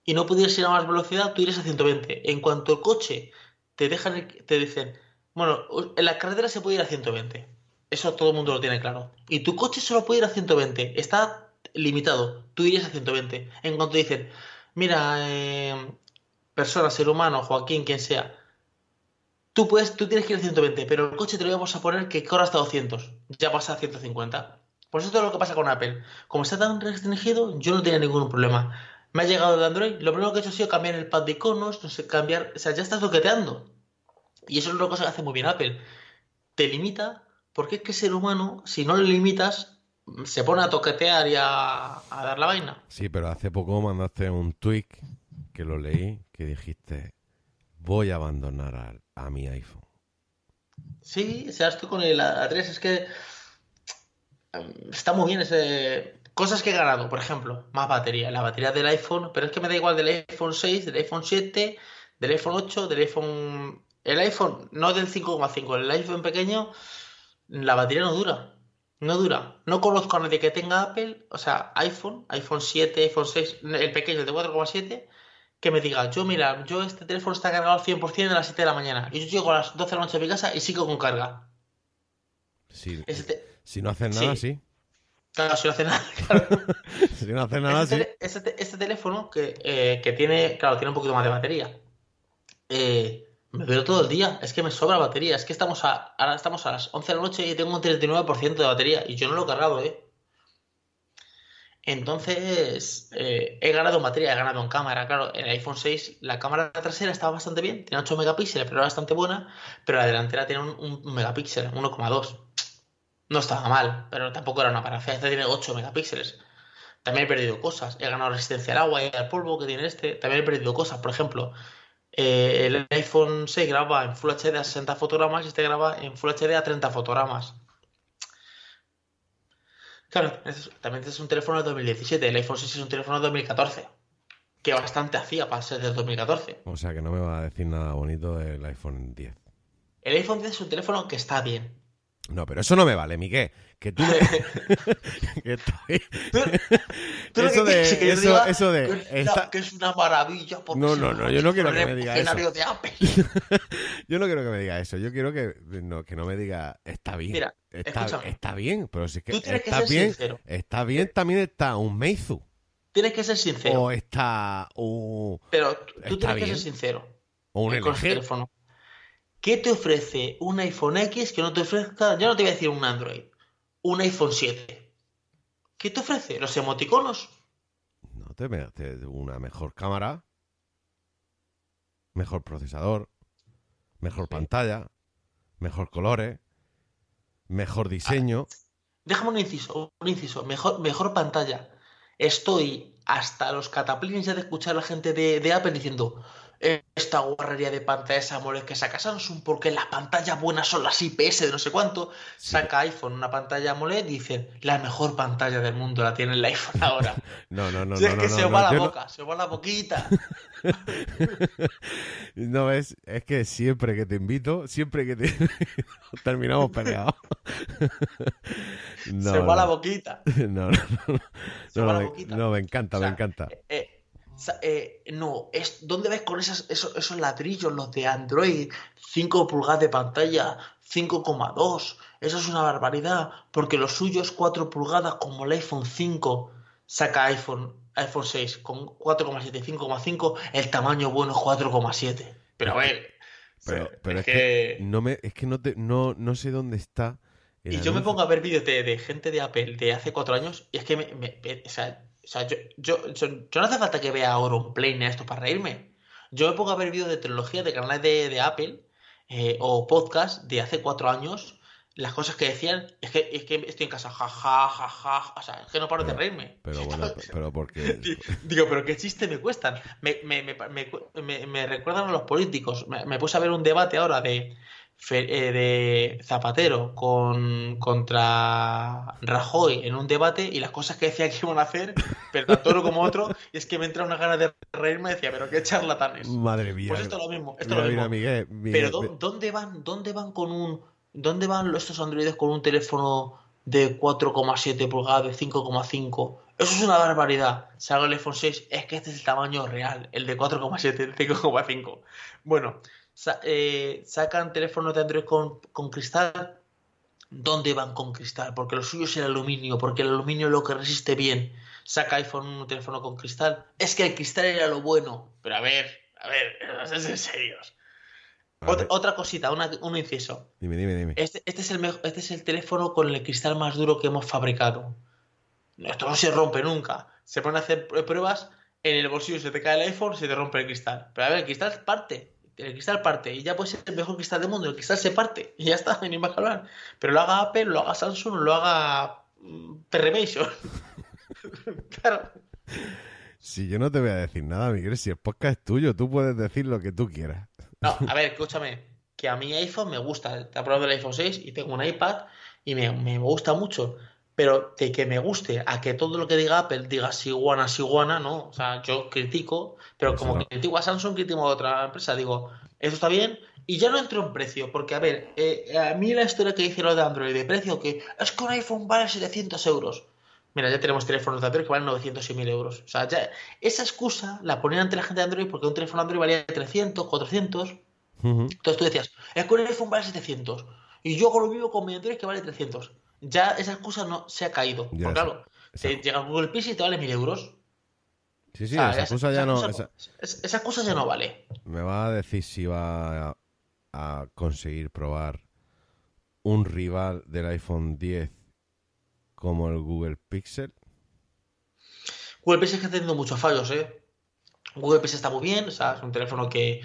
y no pudieras ir a más velocidad, tú irías a 120. En cuanto el coche te dejan, te dicen, bueno, en la carretera se puede ir a 120. Eso todo el mundo lo tiene claro. Y tu coche solo puede ir a 120. Está limitado. Tú irías a 120. En cuanto dicen, mira, eh, persona, ser humano, Joaquín, quien sea, Tú, puedes, tú tienes que ir a 120, pero el coche te lo vamos a poner que corra hasta 200. Ya pasa a 150. Pues esto es lo que pasa con Apple. Como está tan restringido, yo no tenía ningún problema. Me ha llegado de Android, lo primero que he hecho ha sido cambiar el pad de iconos, no sé, cambiar... O sea, ya estás toqueteando. Y eso es una cosa que hace muy bien Apple. Te limita, porque es que el ser humano, si no le limitas, se pone a toquetear y a, a dar la vaina. Sí, pero hace poco mandaste un tweet que lo leí que dijiste voy a abandonar a, mi iPhone. Sí, o sea, estoy con el A3, es que mm, está muy bien ese... Cosas que he ganado, por ejemplo, más batería, la batería del iPhone, pero es que me da igual del iPhone 6, del iPhone 7, del iPhone 8, del iPhone... El iPhone, no del 5,5, el iPhone pequeño, la batería no dura. No dura. No conozco a nadie que tenga Apple, o sea, iPhone, iPhone 7, iPhone 6, el pequeño, el de 4,7, que me diga, yo mira, yo este teléfono está cargado al 100% a las 7 de la mañana. Y yo llego a las 12 de la noche a mi casa y sigo con carga. Te- si no haces nada, Sí. sí. Claro, si no hace nada, <laughs> claro. si no hace nada, este, sí. este te- este teléfono que, eh, que tiene, claro, tiene un poquito más de batería. Eh, me dura todo el día, es que me sobra batería. Es que estamos a, ahora estamos a las 11 de la noche y tengo un 39% de batería y yo no lo he cargado, ¿eh? Entonces, eh, he ganado en batería, he ganado en cámara. Claro, el iPhone 6, la cámara trasera estaba bastante bien, tiene 8 megapíxeles, pero era bastante buena. Pero la delantera tiene un, megapíxel, 1,2. No estaba mal, pero tampoco era una parafia. Esta tiene 8 megapíxeles. También he perdido cosas. He ganado resistencia al agua y al polvo que tiene este. También he perdido cosas. Por ejemplo, eh, el iPhone 6 graba en Full HD a 60 fotogramas y este graba en Full HD a 30 fotogramas. Claro, es- también es un teléfono de 2017. El iPhone 6 es un teléfono de 2014. Que bastante hacía para ser del 2014. O sea que no me va a decir nada bonito del iPhone 10. El iPhone 10 es un teléfono que está bien. No, pero eso no me vale, Miquel. Que tú me... <laughs> que estoy... Tú Eso que de- que eso- diga eso de- que es, una, está- que es una maravilla. porque No, no, no, yo no quiero que me diga eso. de Apple. <laughs> Yo no quiero que me diga eso. Yo quiero que no, que no me diga está bien. Mira, está, bien, pero si es que Tú tienes que está ser bien, sincero. está bien también está un Meizu Tienes que ser sincero. o está un, pero tú tienes que ser sincero. o un LG. teléfono. ¿Qué te ofrece un iPhone X que no te ofrezca? Yo no te voy a decir un Android. Un iPhone 7. ¿Qué te ofrece? ¿Los emoticonos? No te me te- una mejor cámara, mejor procesador, mejor Sí. pantalla, mejor colores, mejor diseño. Déjame un inciso, un inciso. Mejor, mejor pantalla. Estoy hasta los cataplines ya de escuchar a la gente de, de Apple diciendo esta guarrería de pantallas AMOLED que saca Samsung porque las pantallas buenas son las IPS de no sé cuánto. Sí. Saca iPhone una pantalla AMOLED y dicen la mejor pantalla del mundo la tiene el iPhone ahora. <laughs> No, no, no, Si no, es no, que no, se no, os va la boca, se os va la boquita. <laughs> No es, es que siempre que te invito, siempre que te <laughs> terminamos peleados. No, se va la boquita. no, no, no, Se va la me- boquita. no, me encanta, O me sea, encanta. Eh, sa- eh, no, es, ¿dónde ves con esas, esos, esos ladrillos, los de Android? 5 pulgadas de pantalla, 5,2. Eso es una barbaridad, porque lo suyo es 4 pulgadas como el iPhone 5. Saca iPhone, iPhone 6 con 4,7, 5,5. El tamaño bueno es 4,7. Pero a ver, Pero, pero es es que... que no me, es que no te, no, no sé dónde está. Y yo me pongo a ver vídeos de, de gente de Apple de hace cuatro años y es que me, me- me- o sea, o sea, yo, yo, yo, yo no hace falta que vea Auronplane esto para reírme. Yo me pongo a ver vídeos de tecnología de canales de, de Apple eh, o podcast de hace cuatro años. Las cosas que decían, es que, es que estoy en casa, jaja, jaja, o sea, es que no paro de reírme. Pero <laughs> bueno, pero porque <laughs> Di- Digo, pero qué chiste me cuestan. Me, me, me, me, me- me recuerdan a los políticos. Me, puse a ver un debate ahora de, de Zapatero con, contra Rajoy en un debate y las cosas que decía que iban a hacer, pero tanto uno como otro, y es que me entra una gana de reírme y decía, pero qué charlatanes. madre mía. Pues esto es lo mismo, esto es mira, lo mira, mismo. Miguel, Miguel, Pero ¿dó- ¿dónde van, dónde van con un, dónde van estos androides con un teléfono de 4,7 pulgadas, de 5,5? Eso es una barbaridad. Salga el iPhone 6, es que este es el tamaño real, el de 4,7, el de 5,5. Bueno, sa- eh, sacan teléfonos de Android con, con cristal. ¿Dónde van con cristal? Porque lo suyo es el aluminio, porque el aluminio es lo que resiste bien. Saca iPhone un teléfono con cristal. Es que el cristal era lo bueno. Pero a ver, a ver, <laughs> a ser serios. Otra, otra cosita, una- un inciso. dime, dime, dime. Este, este es el este es el teléfono con el cristal más duro que hemos fabricado. Esto no se rompe nunca. Se pone a hacer pr- pruebas, en el bolsillo se te cae el iPhone, se te rompe el cristal. Pero a ver, el cristal parte. El cristal parte. Y ya puede ser el mejor cristal del mundo. El cristal se parte. Y ya está, <laughs> ni más que hablar. Pero lo haga Apple, lo haga Samsung, lo haga mm, Perremation. <laughs> claro. Si yo no te voy a decir nada, Miguel, si el podcast es tuyo, tú puedes decir lo que tú quieras. No, <laughs> a ver, escúchame, que a mi iPhone me gusta, te he probado el iPhone 6 y tengo un iPad y me, me gusta mucho, pero de que me guste a que todo lo que diga Apple diga Siguana, Siguana, no, o sea, yo critico, pero como no. critico a Samsung, critico a otra empresa, digo, eso está bien y ya no entro en precio, porque a ver, eh, a mí la historia que hicieron de Android de precio, que es que un iPhone vale 700 euros. Mira, ya tenemos teléfonos de Android que valen 900 y 1000 euros. O sea, ya, esa excusa la ponían ante la gente de Android porque un teléfono Android valía 300, 400. Ujú. Entonces tú decías, es que un iPhone vale 700 y yo lo mismo con mi Android que vale 300. Ya esa excusa no se ha caído. Ya, Porque claro, esa- te llega Google Pixel y te vale mil euros. Sí, sí, esa cosa ya no. esa- esa- esa excusa ya no vale. Me va a decir si va a, a conseguir probar un rival del iPhone 10 como el Google Pixel. Google Pixel está teniendo muchos fallos, ¿eh? Google Pixel está muy bien, o sea, es un teléfono que,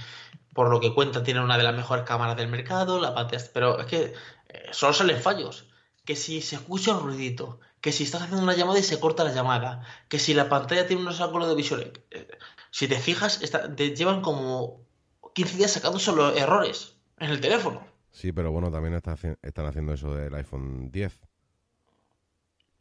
por lo que cuenta, tiene una de las mejores cámaras del mercado, la pantalla, pero es que eh, solo salen fallos. Que si se escucha un ruidito, que si estás haciendo una llamada y se corta la llamada, que si la pantalla tiene unos ángulos de visión. eh, Si te fijas, está- te llevan como 15 días sacando solo errores en el teléfono. Sí, pero bueno, también está están haciendo eso del iPhone 10.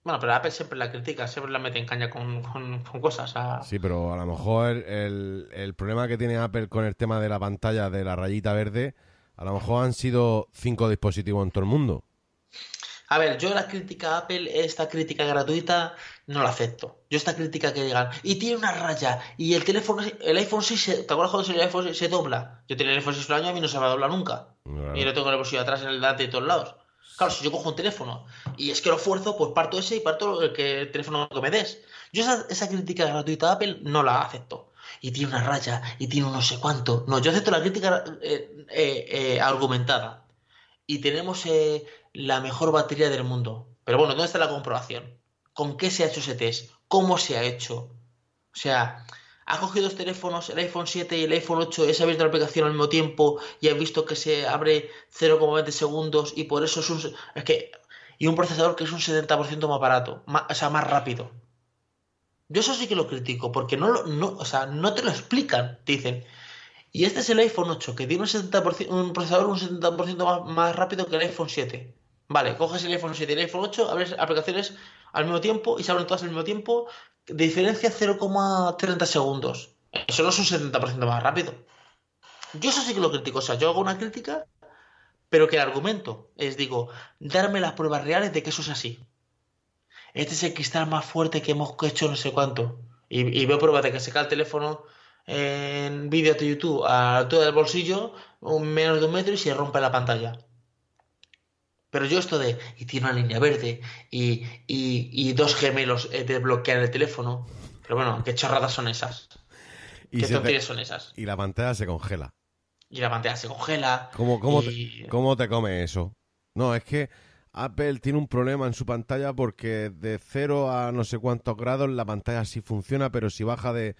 Bueno, pero Apple siempre la critica, siempre la mete en caña con, con- con cosas. Sí, pero a lo mejor el, el problema que tiene Apple con el tema de la pantalla de la rayita verde, a lo mejor han sido cinco dispositivos en todo el mundo. A ver, yo la crítica a Apple, esta crítica gratuita, no la acepto. Yo esta crítica que digan, y tiene una raya, y el teléfono, el iPhone 6, se- ¿te acuerdas cuando el iPhone 6 se dobla? Yo tenía el iPhone 6 un año y a mí no se me dobla nunca. Claro. Y lo tengo en el bolsillo atrás, en el delante de todos lados. Claro, si yo cojo un teléfono y es que lo fuerzo, pues parto ese y parto el, que, el teléfono que me des. Yo esa, esa crítica gratuita a Apple no la acepto. Y tiene una raya, y tiene un no sé cuánto. No, yo acepto la crítica eh, eh, eh, argumentada. Y tenemos la mejor batería del mundo. Pero bueno, ¿dónde está la comprobación? ¿Con qué se ha hecho ese test? ¿Cómo se ha hecho? O sea, ha cogido dos teléfonos, el iPhone 7 y el iPhone 8, y se ha abierto la aplicación al mismo tiempo y ha visto que se abre 0,20 segundos y por eso es un... Es que... Y un procesador que es un 70% más barato, más- o sea, más rápido. Yo eso sí que lo critico, porque no, no, o sea, no te lo explican. Te dicen, y este es el iPhone 8, que tiene un, 70%, un procesador un 70% más, más rápido que el iPhone 7. Vale, coges el iPhone 7 y el iPhone 8, abres aplicaciones al mismo tiempo y se abren todas al mismo tiempo, diferencia 0,30 segundos. Eso no es un 70% más rápido. Yo eso sí que lo critico, o sea, yo hago una crítica, pero que el argumento es, digo, darme las pruebas reales de que eso es así. Este es el cristal más fuerte que hemos hecho no sé cuánto. Y, y veo pruebas de que se cae el teléfono en vídeo de YouTube a la altura del bolsillo, un menos de un metro y se rompe la pantalla. Pero yo esto de, y tiene una línea verde, y, y, y dos gemelos eh, desbloquean el teléfono. Pero bueno, qué chorradas son esas. Y, ¿Qué te- tonterías son esas? y la pantalla se congela. Y la pantalla se congela. ¿Cómo, cómo, y- te, ¿Cómo te come eso? No, es que Apple tiene un problema en su pantalla porque de 0 a no sé cuántos grados la pantalla sí funciona, pero si baja de...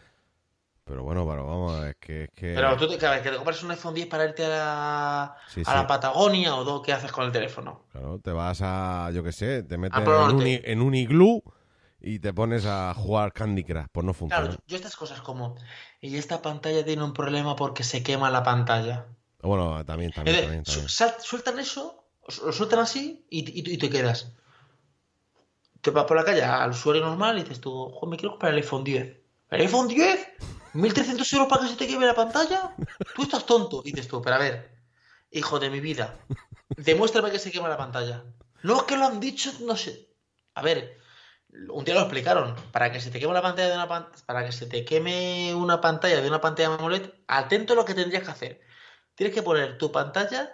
Pero bueno, pero vamos, es que... Es que... Pero tú te, a ver, que te compras un iPhone 10 para irte a la, Sí, a sí. la Patagonia o do- ¿qué haces con el teléfono? Claro, te vas a, yo qué sé, te metes A Polo en un, en un iglú y te pones a jugar Candy Crush, pues no funciona. Claro, yo estas cosas como, y esta pantalla tiene un problema porque se quema la pantalla. Bueno, también, también, también, sueltan eso, lo sueltan así y, y- y te quedas. Te vas por la calle al usuario normal y dices tú, "Jo, me quiero comprar el iPhone 10. ¿El iPhone 10? ¿1300 euros para que se te queme la pantalla? Tú estás tonto. Y dices tú, pero a ver, hijo de mi vida, demuéstrame que se quema la pantalla. No es que lo han dicho, no sé. A ver, un día lo explicaron. Para que se te queme la pantalla de una pan- para que se te queme una pantalla de una pantalla AMOLED, atento a lo que tendrías que hacer. Tienes que poner tu pantalla.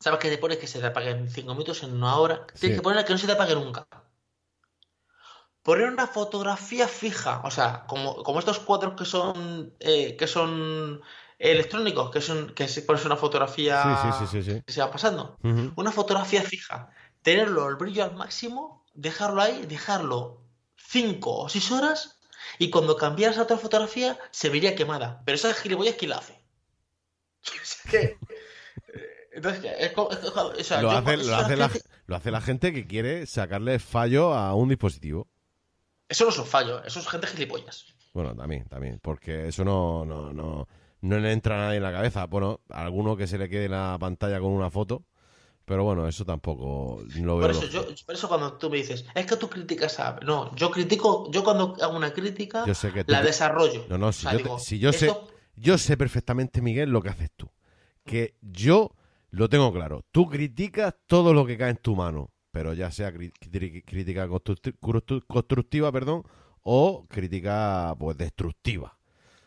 ¿Sabes que te pones que se te apague en 5 minutos, en una hora? Tienes Sí. que ponerla que no se te apague nunca. Poner una fotografía fija, o sea, como, como estos cuadros que son eh, que son electrónicos, que son que se pones una fotografía Sí, sí, sí, sí, sí. que se va pasando. Una fotografía fija, tenerlo el brillo al máximo, dejarlo ahí, dejarlo 5 o 6 horas y cuando cambiaras a otra fotografía se vería quemada. Pero esa gilipollas quién la hace. <laughs> Que, eh, Entonces, es co- es co- o sea, lo, hace, eso lo, hace la, gente- lo hace la gente que quiere sacarle fallo a un dispositivo. Eso no es un fallo, eso es gente gilipollas. Bueno, también, también, porque eso no, no, no, no le entra a nadie en la cabeza. Bueno, a alguno que se le quede en la pantalla con una foto, pero bueno, eso tampoco lo veo. Por eso, yo, por eso cuando tú me dices, es que tú criticas a... No, yo critico, yo cuando hago una crítica, Yo sé que la te- desarrollo. No, no, O si sea, yo, te- si yo sé, yo sé perfectamente, Miguel, lo que haces tú. Que yo lo tengo claro. Tú criticas todo lo que cae en tu mano, pero ya sea crítica constructi- constru- constructiva, perdón, o crítica pues destructiva.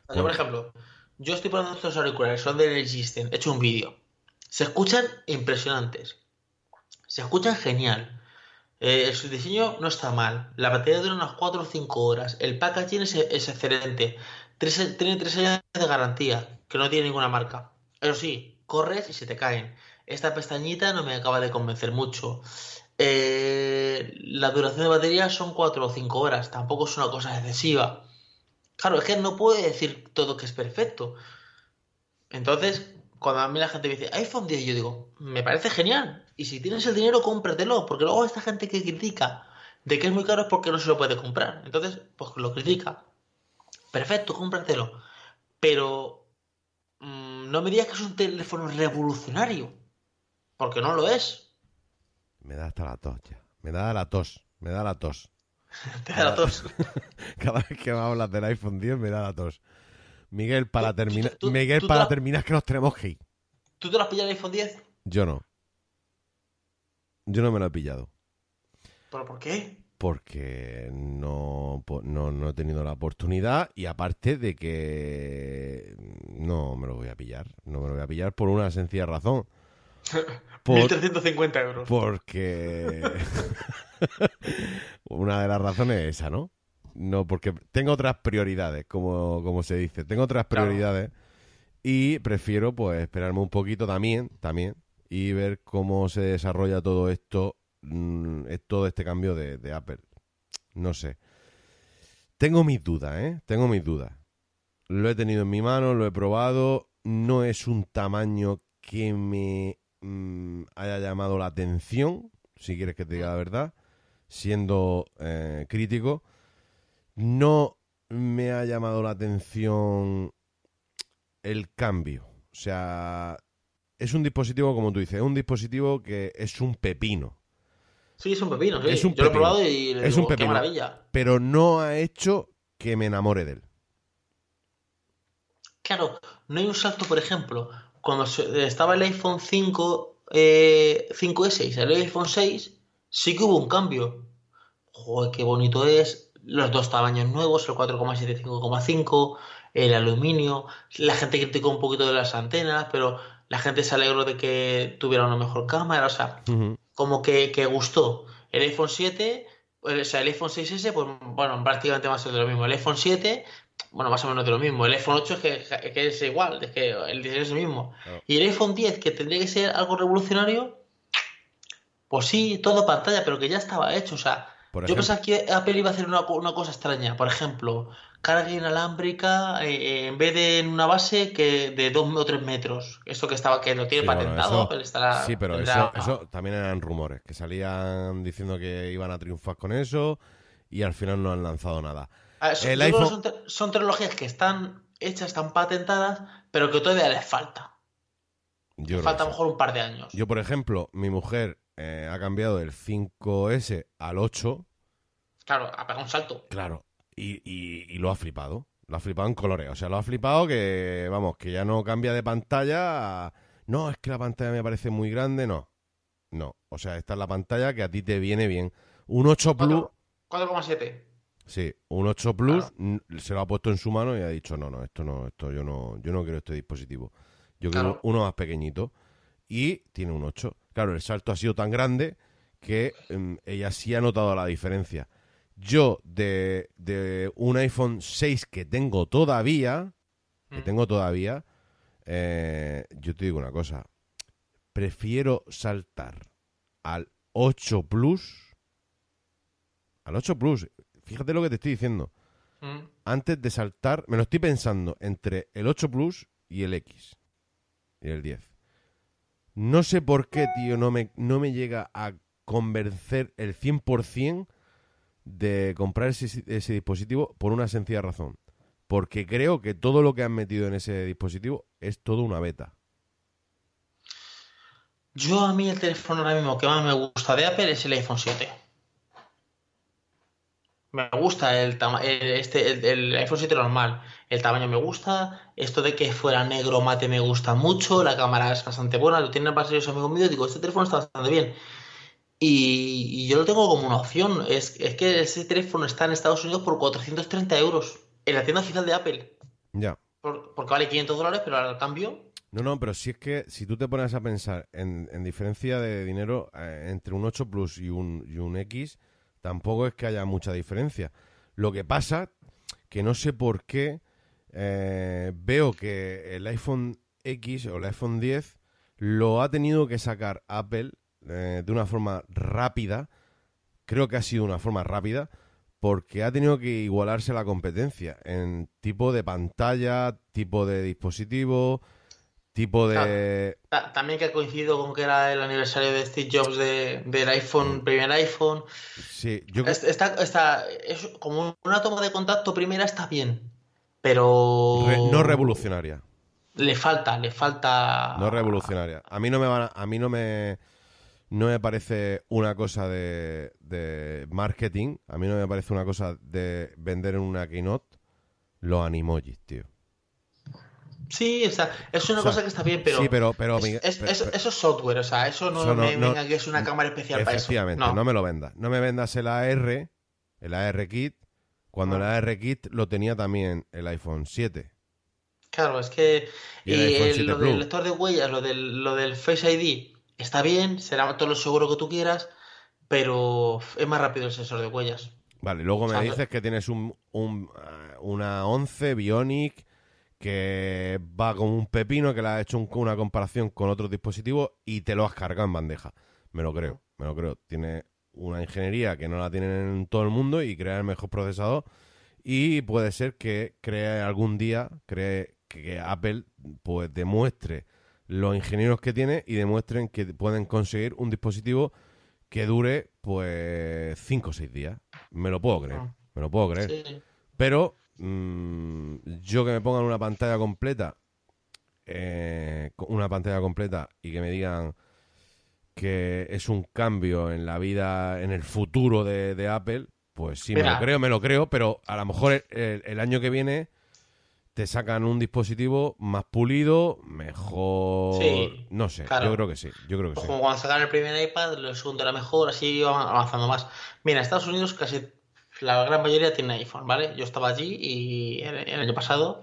Por ejemplo, yo estoy poniendo estos auriculares, son de System, he hecho un vídeo. Se escuchan impresionantes. Se escuchan genial. Eh, su diseño no está mal. La batería dura unas 4 o 5 horas. El packaging es, es excelente. tiene 3 años de garantía, que no tiene ninguna marca. Eso sí, corres y se te caen. Esta pestañita no me acaba de convencer mucho. Eh, la duración de batería son 4 o 5 horas. Tampoco es una cosa excesiva. Claro, es que no puedo decir todo que es perfecto. Entonces, cuando a mí la gente me dice iPhone 10, yo digo, me parece genial. Y si tienes el dinero, cómpratelo. Porque luego esta gente que critica de que es muy caro es porque no se lo puede comprar. Entonces, pues lo critica. Perfecto, cómpratelo. Pero mmm, no me digas que es un teléfono revolucionario. Porque no lo es. Me da hasta la tos ya. Me da la tos. Me da la tos. <laughs> Te da la tos. <laughs> Cada vez que me hablas del iPhone 10 me da la tos. Miguel, para terminar, Miguel, para terminar que nos tenemos que ir. ¿Tú te lo has pillado el iPhone 10? Yo no. Yo no me lo he pillado. ¿Pero por qué? Porque no, no, he tenido la oportunidad y aparte de que no me lo voy a pillar. No me lo voy a pillar por una sencilla razón. <laughs> Por, 1.350 euros. Porque <laughs> una de las razones es esa, ¿no? No, porque tengo otras prioridades, como, como se dice. Tengo otras prioridades y prefiero pues esperarme un poquito también, también, y ver cómo se desarrolla todo esto, mm, todo este cambio de, de Apple. No sé. Tengo mis dudas, ¿eh? Tengo mis dudas. Lo he tenido en mi mano, lo he probado. No es un tamaño que me mm, haya llamado la atención, si quieres que te diga la verdad, siendo eh, crítico. No me ha llamado la atención el cambio. O sea, es un dispositivo, como tú dices, es un dispositivo que es un pepino. Sí, es un pepino, sí. Yo lo he probado y le es un pepino, qué maravilla. Pero no ha hecho que me enamore de él. Claro, no hay un salto, por ejemplo, cuando estaba el iPhone 5, eh, 5S y el iPhone 6, sí que hubo un cambio. Joder, qué bonito es los dos tamaños nuevos, el 4,7 5,5, el aluminio. La gente criticó un poquito de las antenas, pero la gente se alegró de que tuviera una mejor cámara, o sea, como que, gustó. El iPhone 7, o sea, el iPhone 6S, pues bueno, prácticamente más de lo mismo. El iPhone 7, bueno, más o menos de lo mismo. El iPhone 8 es que, es igual, es que el diseño es el mismo. Y el iPhone 10, que tendría que ser algo revolucionario, pues sí, todo pantalla, pero que ya estaba hecho, o sea, yo pensaba que Apple iba a hacer una, cosa extraña. Por ejemplo, carga inalámbrica eh, eh, en vez de en una base que de 2 o 3 metros. Esto que estaba que lo tiene patentado, Sí, pero eso, también eran rumores, que salían diciendo que iban a triunfar con eso y al final no han lanzado nada. Son, tecnologías que están hechas, están patentadas, pero que todavía les falta. falta a lo mejor un par de años. Yo, por ejemplo, mi mujer eh, ha cambiado del 5S al 8. Claro, ha pegado un salto. Claro, y, lo ha flipado. Lo ha flipado en colores. O sea, lo ha flipado que, vamos, que ya no cambia de pantalla. No, es que la pantalla me parece muy grande. No. No. O sea, esta es la pantalla que a ti te viene bien. Un 8 Plus. 4,7. Sí, un 8 Plus se lo ha puesto en su mano y ha dicho, no, no, esto no, esto yo no, yo no quiero este dispositivo. Yo quiero uno más pequeñito. Y tiene un 8. Claro, el salto ha sido tan grande que em, ella sí ha notado la diferencia. Yo, de, un iPhone 6 que tengo todavía, que mm. tengo todavía, eh, yo te digo una cosa, prefiero saltar al 8 Plus, al 8 Plus, fíjate lo que te estoy diciendo, mm. antes de saltar, me lo estoy pensando entre el 8 Plus y el X, y el 10. No sé por qué, tío, no me, no me llega a convencer el 100% de comprar ese, ese dispositivo por una sencilla razón. Porque creo que todo lo que han metido en ese dispositivo es todo una beta. Yo a mí el teléfono ahora mismo que más me gusta de Apple es el iPhone 7. Me gusta el, este, el, iPhone 7 normal. El tamaño me gusta. Esto de que fuera negro mate me gusta mucho. La cámara es bastante buena. Lo tienen varios amigos míos. Digo, este teléfono está bastante bien. Y, yo lo tengo como una opción. Es, es, que ese teléfono está en Estados Unidos por 430 euros. En la tienda oficial de Apple. Ya. porque vale 500 dólares, pero al cambio. No, no, pero si es que si tú te pones a pensar en, diferencia de dinero eh, entre un 8 Plus y un, y un X, tampoco es que haya mucha diferencia. Lo que pasa que no sé por qué eh, veo que el iPhone X o el iPhone 10 lo ha tenido que sacar Apple eh, de una forma rápida. Creo que ha sido una forma rápida porque ha tenido que igualarse la competencia en tipo de pantalla, tipo de dispositivo, tipo de... también que ha coincidido con que era el aniversario de Steve Jobs del iPhone, primer iPhone. Sí, yo Está, está, es como una toma de contacto primera está bien, pero... no revolucionaria. Le falta, le falta... No revolucionaria. A mí no me van a, mí no me no me parece una cosa de, de marketing, a mí no me parece una cosa de vender en una keynote los animojis, tío. Sí, o sea, es una cosa que está bien, pero. Sí, pero. pero, eso es software, o sea, eso no, me venga que es una cámara especial para eso. Efectivamente, no. me lo vendas. No me vendas el AR, el AR Kit, cuando el AR Kit lo tenía también el iPhone 7. Claro, es que. Y, lo del lector de huellas, lo del, lo del Face ID, está bien, será todo lo seguro que tú quieras, pero es más rápido el sensor de huellas. Vale, luego me dices que tienes un, un, una 11 Bionic que va como un pepino, que le ha hecho una comparación con otros dispositivos y te lo has cargado en bandeja. Me lo creo, me lo creo. Tiene una ingeniería que no la tienen en todo el mundo y crea el mejor procesador. Y puede ser que cree algún día, cree que, Apple pues demuestre los ingenieros que tiene y demuestren que pueden conseguir un dispositivo que dure pues 5 o 6 días. Me lo puedo creer, ah. me lo puedo creer. Pero Mm, yo que me pongan una pantalla completa, eh, una pantalla completa y que me digan que es un cambio en la vida, en el futuro de, Apple, pues sí, me lo creo, me lo creo, pero a lo mejor el, año que viene te sacan un dispositivo más pulido, mejor. no sé, yo creo que sí. Yo creo que Como cuando sacan el primer iPad, el segundo era mejor, así van avanzando más. Mira, Estados Unidos casi la gran mayoría tiene iPhone, ¿vale? Yo estaba allí y el, año pasado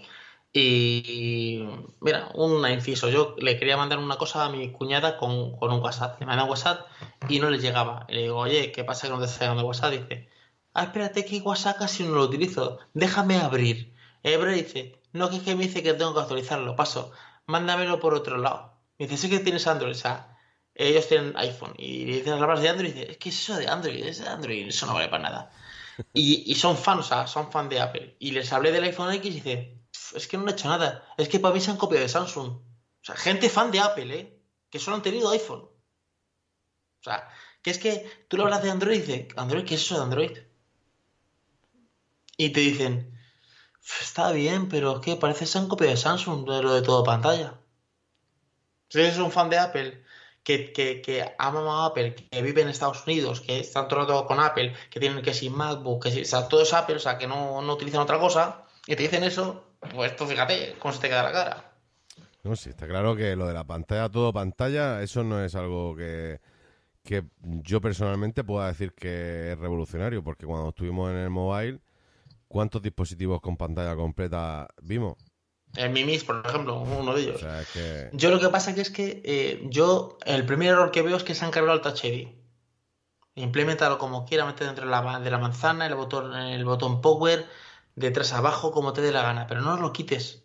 y mira, un inciso, yo le quería mandar una cosa a mi cuñada con, un WhatsApp, le mandé un WhatsApp y no le llegaba. Y le digo, oye, ¿qué pasa que no te está llegando WhatsApp? dice, ah, espérate que WhatsApp casi no lo utilizo, déjame abrir. Y dice, no, que es que me dice que tengo que actualizarlo, paso, mándamelo por otro lado. Me dice, sí que tienes Android, o sea, ellos tienen iPhone y le las palabras de Android dice, es que es eso de Android, es de Android, eso no vale para nada. <laughs> Y, son fans, o sea, son fan de Apple. Y les hablé del iPhone X y dice, es que no he hecho nada. Es que para mí se han copiado de Samsung. O sea, gente fan de Apple, ¿eh? Que solo han tenido iPhone. O sea, que es que tú le hablas de Android y dices, Android, ¿qué es eso de Android? Y te dicen, está bien, pero es que parece que se han copiado de Samsung de lo de todo pantalla. Si eres un fan de Apple que, que, que aman a Apple, que vive en Estados Unidos, que están todo con Apple, que tienen que sin MacBook, que o sea, todo es Apple, o sea, que no, no utilizan otra cosa, y te dicen eso, pues tú fíjate cómo se te queda la cara. No, sí, está claro que lo de la pantalla, todo pantalla, eso no es algo que, que yo personalmente pueda decir que es revolucionario, porque cuando estuvimos en el mobile, ¿cuántos dispositivos con pantalla completa vimos? El Mimis, por ejemplo, uno de ellos. Yo lo que pasa que es que eh, yo, el primer error que veo es que se han cargado el Touch ID. Implementalo como quiera, mete dentro de la, de la manzana, el botón, el botón Power, detrás abajo, como te dé la gana. Pero no lo quites.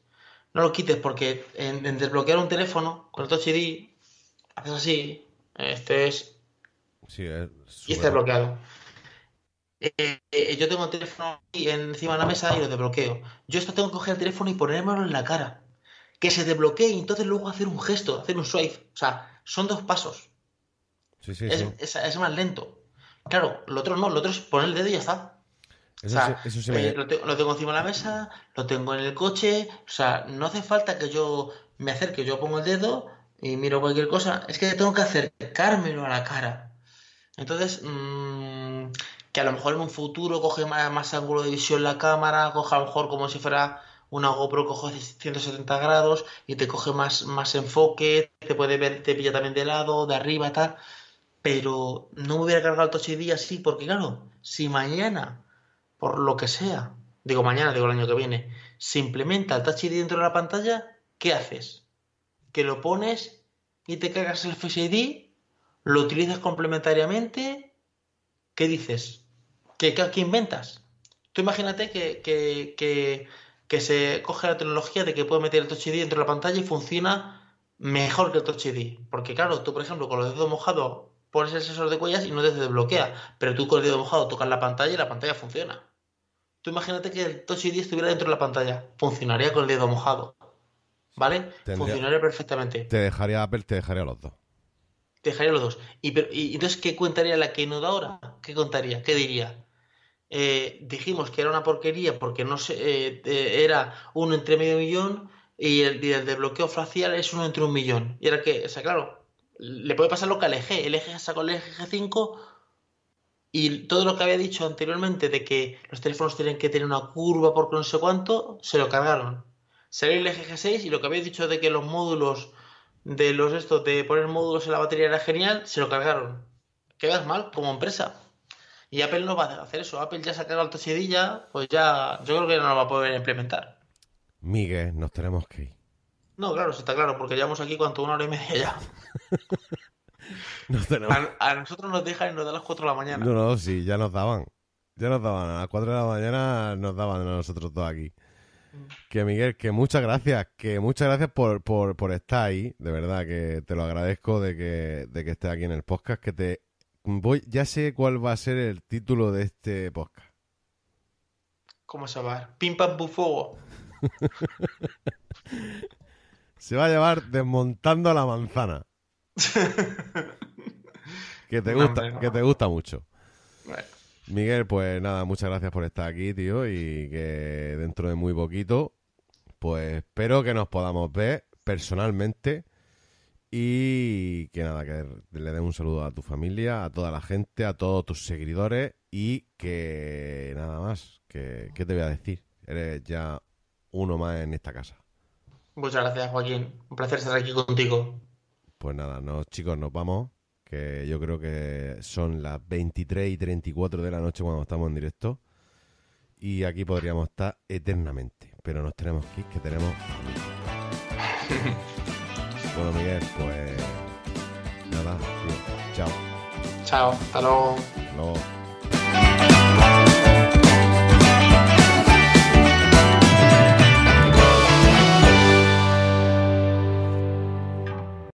No lo quites porque en, desbloquear un teléfono con el Touch ID, haces así, este es... Sí, es y está bloqueado. Eh, eh, yo tengo el teléfono encima de la mesa y lo desbloqueo. Yo esto tengo que coger el teléfono y ponérmelo en la cara. Que se desbloquee y entonces luego hacer un gesto, hacer un swipe. O sea, son dos pasos. Sí, sí, es, es, más lento. Claro, lo otro no, lo otro es poner el dedo y ya está. o sea, eh, lo, tengo encima de la mesa, lo tengo en el coche. O sea, no hace falta que yo me acerque, yo pongo el dedo y miro cualquier cosa. Es que tengo que acercármelo a la cara. Entonces, mmm, que a lo mejor en un futuro coge más, ángulo de visión la cámara, coge a lo mejor como si fuera una GoPro, coge 170 grados y te coge más, más enfoque, te puede ver, te pilla también de lado, de arriba tal. Pero no me hubiera cargado el Touch ID así, porque claro, si mañana, por lo que sea, digo mañana, digo el año que viene, se implementa el Touch ID dentro de la pantalla, ¿qué haces? que lo pones y te cargas el Face ID, lo utilizas complementariamente. ¿Qué dices? ¿Qué, qué, inventas? Tú imagínate que, que, que, se coge la tecnología de que puedes meter el Touch ID dentro de la pantalla y funciona mejor que el Touch ID. Porque claro, tú por ejemplo con los dedos mojados pones el sensor de huellas y no te desbloquea, pero tú con el dedo mojado tocas la pantalla y la pantalla funciona. Tú imagínate que el Touch ID estuviera dentro de la pantalla, funcionaría con el dedo mojado. ¿Vale? Funcionaría perfectamente. Te dejaría Apple, te dejaría los dos. Dejaría los dos. Y, entonces, ¿qué contaría la Keynote ahora? ¿Qué contaría? ¿Qué diría? Eh, dijimos que era una porquería porque no se, eh, era uno entre medio millón y el, y el desbloqueo facial es uno entre un millón. Y era que, o sea, claro, le puede pasar lo que al eje. El eje sacó el eje 5 y todo lo que había dicho anteriormente de que los teléfonos tienen que tener una curva porque no sé cuánto, se lo cargaron. Salió el eje G6 y lo que había dicho de que los módulos de los estos de poner módulos en la batería era genial, se lo cargaron. Quedas mal como empresa. Y Apple no va a hacer eso. Apple ya se ha cargado el Touch pues ya yo creo que no lo va a poder implementar. Miguel, nos tenemos que ir. No, claro, está claro, porque llevamos aquí cuánto, una hora y media ya. <laughs> a, nosotros nos dejan y nos dan las 4 de la mañana. No, no, sí, ya nos daban. Ya nos daban. A las 4 de la mañana nos daban a nosotros dos aquí. Que Miguel, que muchas gracias, que muchas gracias por, por, por, estar ahí, de verdad, que te lo agradezco de que, de que estés aquí en el podcast, que te voy, ya sé cuál va a ser el título de este podcast. ¿Cómo se va? Pim pam bufogo. <laughs> se va a llevar desmontando la manzana. <laughs> que te gusta, que te gusta mucho. Miguel, pues nada, muchas gracias por estar aquí, tío, y que dentro de muy poquito, pues espero que nos podamos ver personalmente y que nada, que le dé un saludo a tu familia, a toda la gente, a todos tus seguidores y que nada más, que ¿qué te voy a decir? Eres ya uno más en esta casa. Muchas gracias, Joaquín. Un placer estar aquí contigo. Pues nada, no, chicos, nos vamos. Que yo creo que son las 23 y 34 de la noche cuando estamos en directo. Y aquí podríamos estar eternamente. Pero nos tenemos que ir, que tenemos. <laughs> bueno, Miguel, pues. Nada, tío. Chao. Chao, hasta luego. Hasta luego.